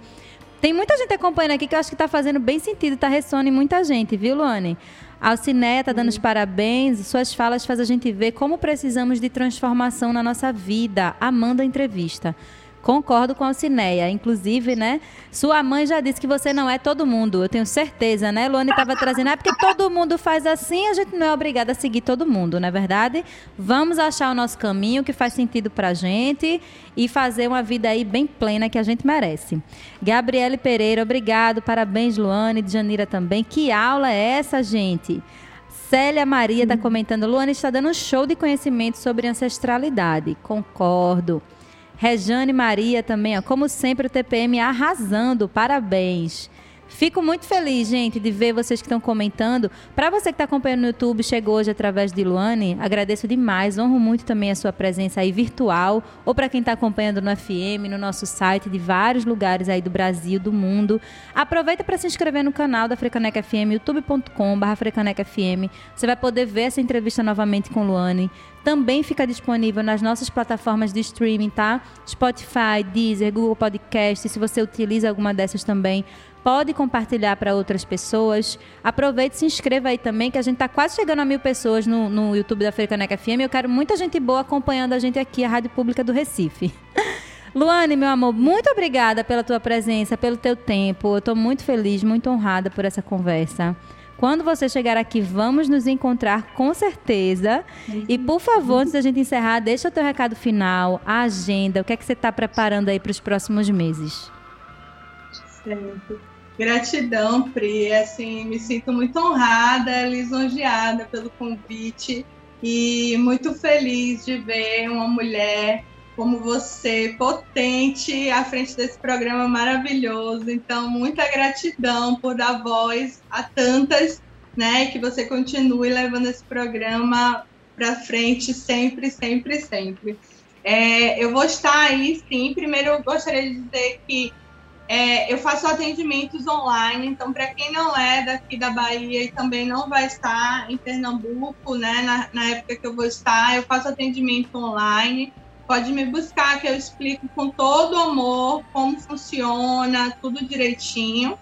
Tem muita gente acompanhando aqui que eu acho que está fazendo bem sentido, está ressoando em muita gente, viu, Luane? Alciné está dando os parabéns. Suas falas fazem a gente ver como precisamos de transformação na nossa vida. Amanda entrevista. Concordo com a Alcineia. Inclusive, né? Sua mãe já disse que você não é todo mundo. Eu tenho certeza, né? Luane estava trazendo. É porque todo mundo faz assim, a gente não é obrigada a seguir todo mundo, não é verdade? Vamos achar o nosso caminho que faz sentido pra gente e fazer uma vida aí bem plena que a gente merece. Gabriele Pereira, obrigado. Parabéns, Luane. Janira também. Que aula é essa, gente? Célia Maria está comentando. Luane está dando um show de conhecimento sobre ancestralidade. Concordo. Rejane Maria também, ó, como sempre, o TPM arrasando. Parabéns. Fico muito feliz, gente, de ver vocês que estão comentando. Para você que está acompanhando no YouTube, chegou hoje através de Luane, agradeço demais. Honro muito também a sua presença aí virtual, ou para quem está acompanhando no FM, no nosso site, de vários lugares aí do Brasil, do mundo. Aproveita para se inscrever no canal da Frecaneca FM, youtube.com.br Frecaneca FM. Você vai poder ver essa entrevista novamente com Luane. Também fica disponível nas nossas plataformas de streaming, tá? Spotify, Deezer, Google Podcast. Se você utiliza alguma dessas também, pode compartilhar para outras pessoas. Aproveite e se inscreva aí também, que a gente está quase chegando a mil pessoas no, no YouTube da Frecaneca FM. Eu quero muita gente boa acompanhando a gente aqui, a Rádio Pública do Recife. Luane, meu amor, muito obrigada pela tua presença, pelo teu tempo. Eu estou muito feliz, muito honrada por essa conversa. Quando você chegar aqui, vamos nos encontrar com certeza. E por favor, antes da gente encerrar, deixa o teu recado final, a agenda, o que é que você está preparando aí para os próximos meses. Certo. Gratidão, Pri. Assim, me sinto muito honrada, lisonjeada pelo convite e muito feliz de ver uma mulher como você, potente, à frente desse programa maravilhoso. Então, muita gratidão por dar voz a tantas, né? Que você continue levando esse programa para frente sempre, sempre, sempre. É, eu vou estar aí, sim. Primeiro, eu gostaria de dizer que é, eu faço atendimentos online, então, para quem não é daqui da Bahia e também não vai estar em Pernambuco, né, na, na época que eu vou estar, eu faço atendimento online pode me buscar que eu explico com todo amor como funciona, tudo direitinho.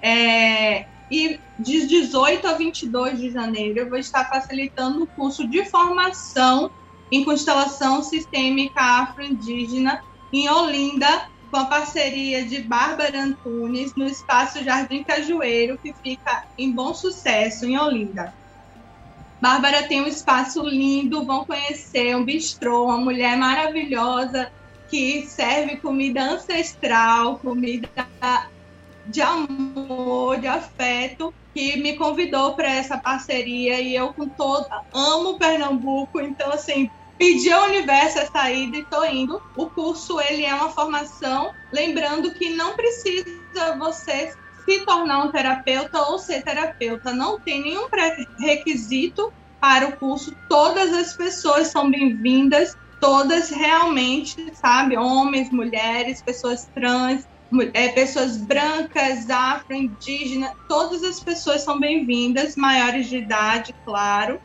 É, e de 18 a 22 de janeiro eu vou estar facilitando o curso de formação em constelação sistêmica afro-indígena em Olinda, com a parceria de Bárbara Antunes, no Espaço Jardim Cajueiro, que fica em Bom Sucesso, em Olinda. Bárbara tem um espaço lindo, vão conhecer um bistrô, uma mulher maravilhosa que serve comida ancestral, comida de amor, de afeto, que me convidou para essa parceria e eu com toda amo Pernambuco, então assim, pedi ao universo essa ida e estou indo. O curso ele é uma formação, lembrando que não precisa você se tornar um terapeuta ou ser terapeuta. Não tem nenhum pré-requisito para o curso. Todas as pessoas são bem-vindas, todas realmente, sabe? Homens, mulheres, pessoas trans, é, pessoas brancas, afro, indígenas, todas as pessoas são bem-vindas, maiores de idade, claro.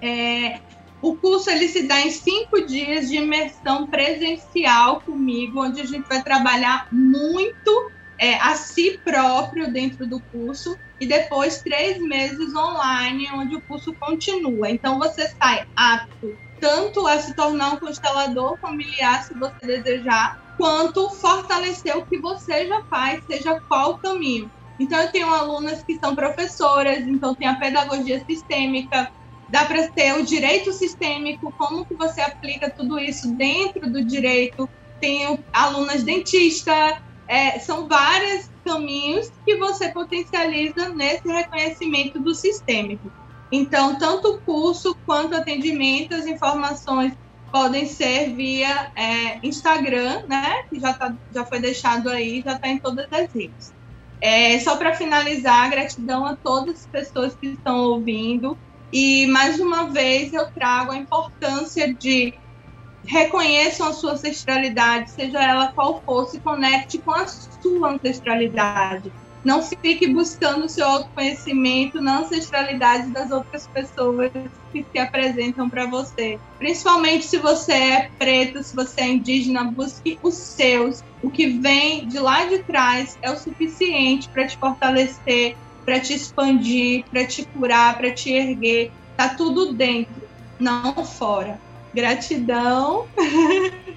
É, o curso ele se dá em cinco dias de imersão presencial comigo, onde a gente vai trabalhar muito é, a si próprio dentro do curso e depois três meses online, onde o curso continua. Então você sai apto tanto a se tornar um constelador familiar, se você desejar, quanto fortalecer o que você já faz, seja qual o caminho. Então eu tenho alunas que são professoras, então tem a pedagogia sistêmica, dá para ter o direito sistêmico, como que você aplica tudo isso dentro do direito. Tenho alunas dentista, é, são vários caminhos que você potencializa nesse reconhecimento do sistêmico. Então, tanto o curso quanto atendimento, as informações podem ser via é, Instagram, né? Que já, tá, já foi deixado aí, já está em todas as redes. É, só para finalizar, gratidão a todas as pessoas que estão ouvindo. E mais uma vez eu trago a importância de reconheçam a sua ancestralidade, seja ela qual for, se conecte com a sua ancestralidade. Não fique buscando o seu autoconhecimento na ancestralidade das outras pessoas que se apresentam para você. Principalmente se você é preto, se você é indígena, busque os seus. O que vem de lá de trás é o suficiente para te fortalecer, para te expandir, para te curar, para te erguer. Tá tudo dentro, não fora. Gratidão.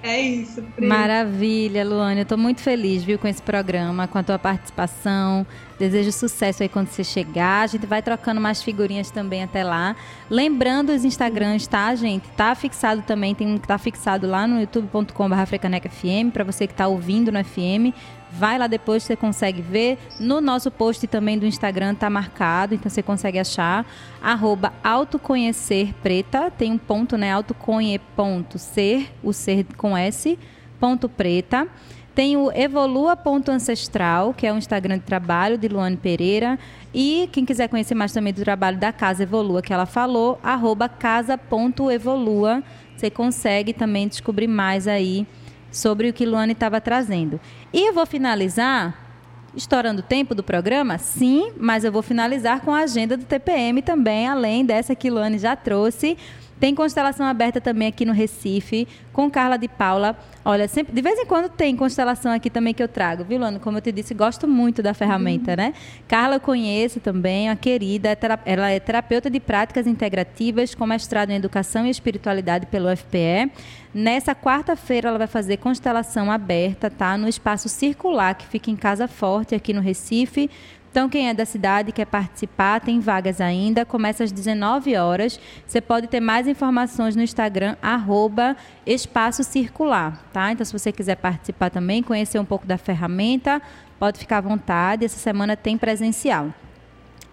É isso. Pri. Maravilha, Luane. Eu estou muito feliz, viu, com esse programa, com a tua participação. Desejo sucesso aí quando você chegar. A gente vai trocando mais figurinhas também até lá. Lembrando os Instagrams, tá, gente? Tá fixado também, tem um que tá fixado lá no youtube.com/frecanecfm para você que está ouvindo no FM. Vai lá depois, você consegue ver. No nosso post também do Instagram tá marcado, então você consegue achar. Arroba autoconhecer preta, tem um ponto, né? Autoconhe.ser, o ser com S, ponto preta. Tem o evolua.ancestral, que é um Instagram de trabalho de Luane Pereira. E quem quiser conhecer mais também do trabalho da Casa Evolua, que ela falou, arroba casa.evolua. Você consegue também descobrir mais aí sobre o que Luane estava trazendo. E eu vou finalizar estourando o tempo do programa? Sim, mas eu vou finalizar com a agenda do TPM também, além dessa que Luane já trouxe. Tem constelação aberta também aqui no Recife, com Carla de Paula. Olha, sempre, de vez em quando tem constelação aqui também que eu trago, viu, Luana? Como eu te disse, gosto muito da ferramenta, uhum. né? Carla eu conheço também, a querida, é ela é terapeuta de práticas integrativas com mestrado em Educação e Espiritualidade pelo UFPE. Nessa quarta-feira ela vai fazer constelação aberta, tá? No espaço circular que fica em Casa Forte, aqui no Recife, Então, quem é da cidade quer participar, tem vagas ainda. Começa às 19 horas. Você pode ter mais informações no Instagram, arroba Espaço Circular, tá? Então, se você quiser participar também, conhecer um pouco da ferramenta, pode ficar à vontade. Essa semana tem presencial.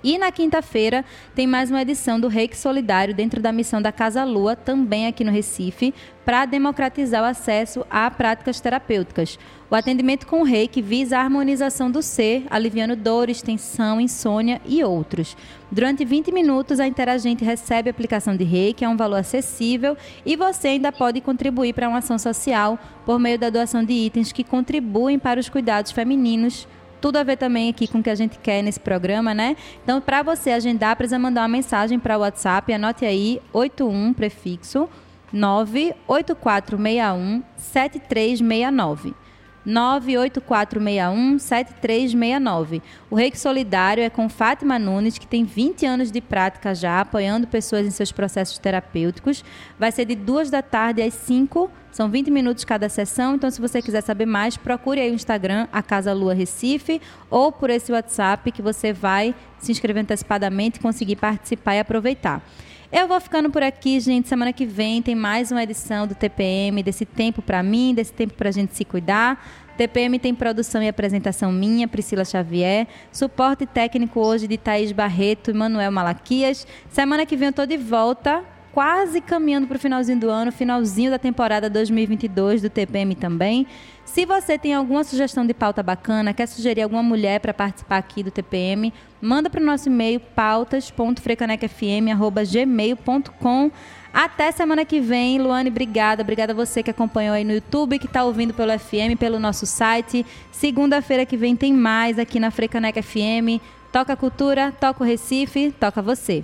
E na quinta-feira tem mais uma edição do Reiki Solidário dentro da missão da Casa Lua, também aqui no Recife, para democratizar o acesso a práticas terapêuticas. O atendimento com Reiki visa a harmonização do ser, aliviando dores, tensão, insônia e outros. Durante 20 minutos, a interagente recebe a aplicação de Reiki a um valor acessível e você ainda pode contribuir para uma ação social por meio da doação de itens que contribuem para os cuidados femininos tudo a ver também aqui com o que a gente quer nesse programa, né? Então, para você agendar, precisa mandar uma mensagem para o WhatsApp, anote aí 81 prefixo 98461 7369. 98461-7369. O Reiki Solidário é com Fátima Nunes, que tem 20 anos de prática já, apoiando pessoas em seus processos terapêuticos. Vai ser de 2 da tarde às 5, são 20 minutos cada sessão. Então, se você quiser saber mais, procure aí o Instagram, a Casa Lua Recife, ou por esse WhatsApp que você vai se inscrever antecipadamente, conseguir participar e aproveitar. Eu vou ficando por aqui, gente. Semana que vem tem mais uma edição do TPM, desse tempo para mim, desse tempo para a gente se cuidar. TPM tem produção e apresentação minha, Priscila Xavier. Suporte técnico hoje de Thaís Barreto e Manuel Malaquias. Semana que vem eu tô de volta quase caminhando para o finalzinho do ano, finalzinho da temporada 2022 do TPM também. Se você tem alguma sugestão de pauta bacana, quer sugerir alguma mulher para participar aqui do TPM, manda para o nosso e-mail pautas.frecanecfm.gmail.com. Até semana que vem. Luane, obrigada. Obrigada a você que acompanhou aí no YouTube, que está ouvindo pelo FM, pelo nosso site. Segunda-feira que vem tem mais aqui na Frecaneca FM. Toca Cultura, toca o Recife, toca você.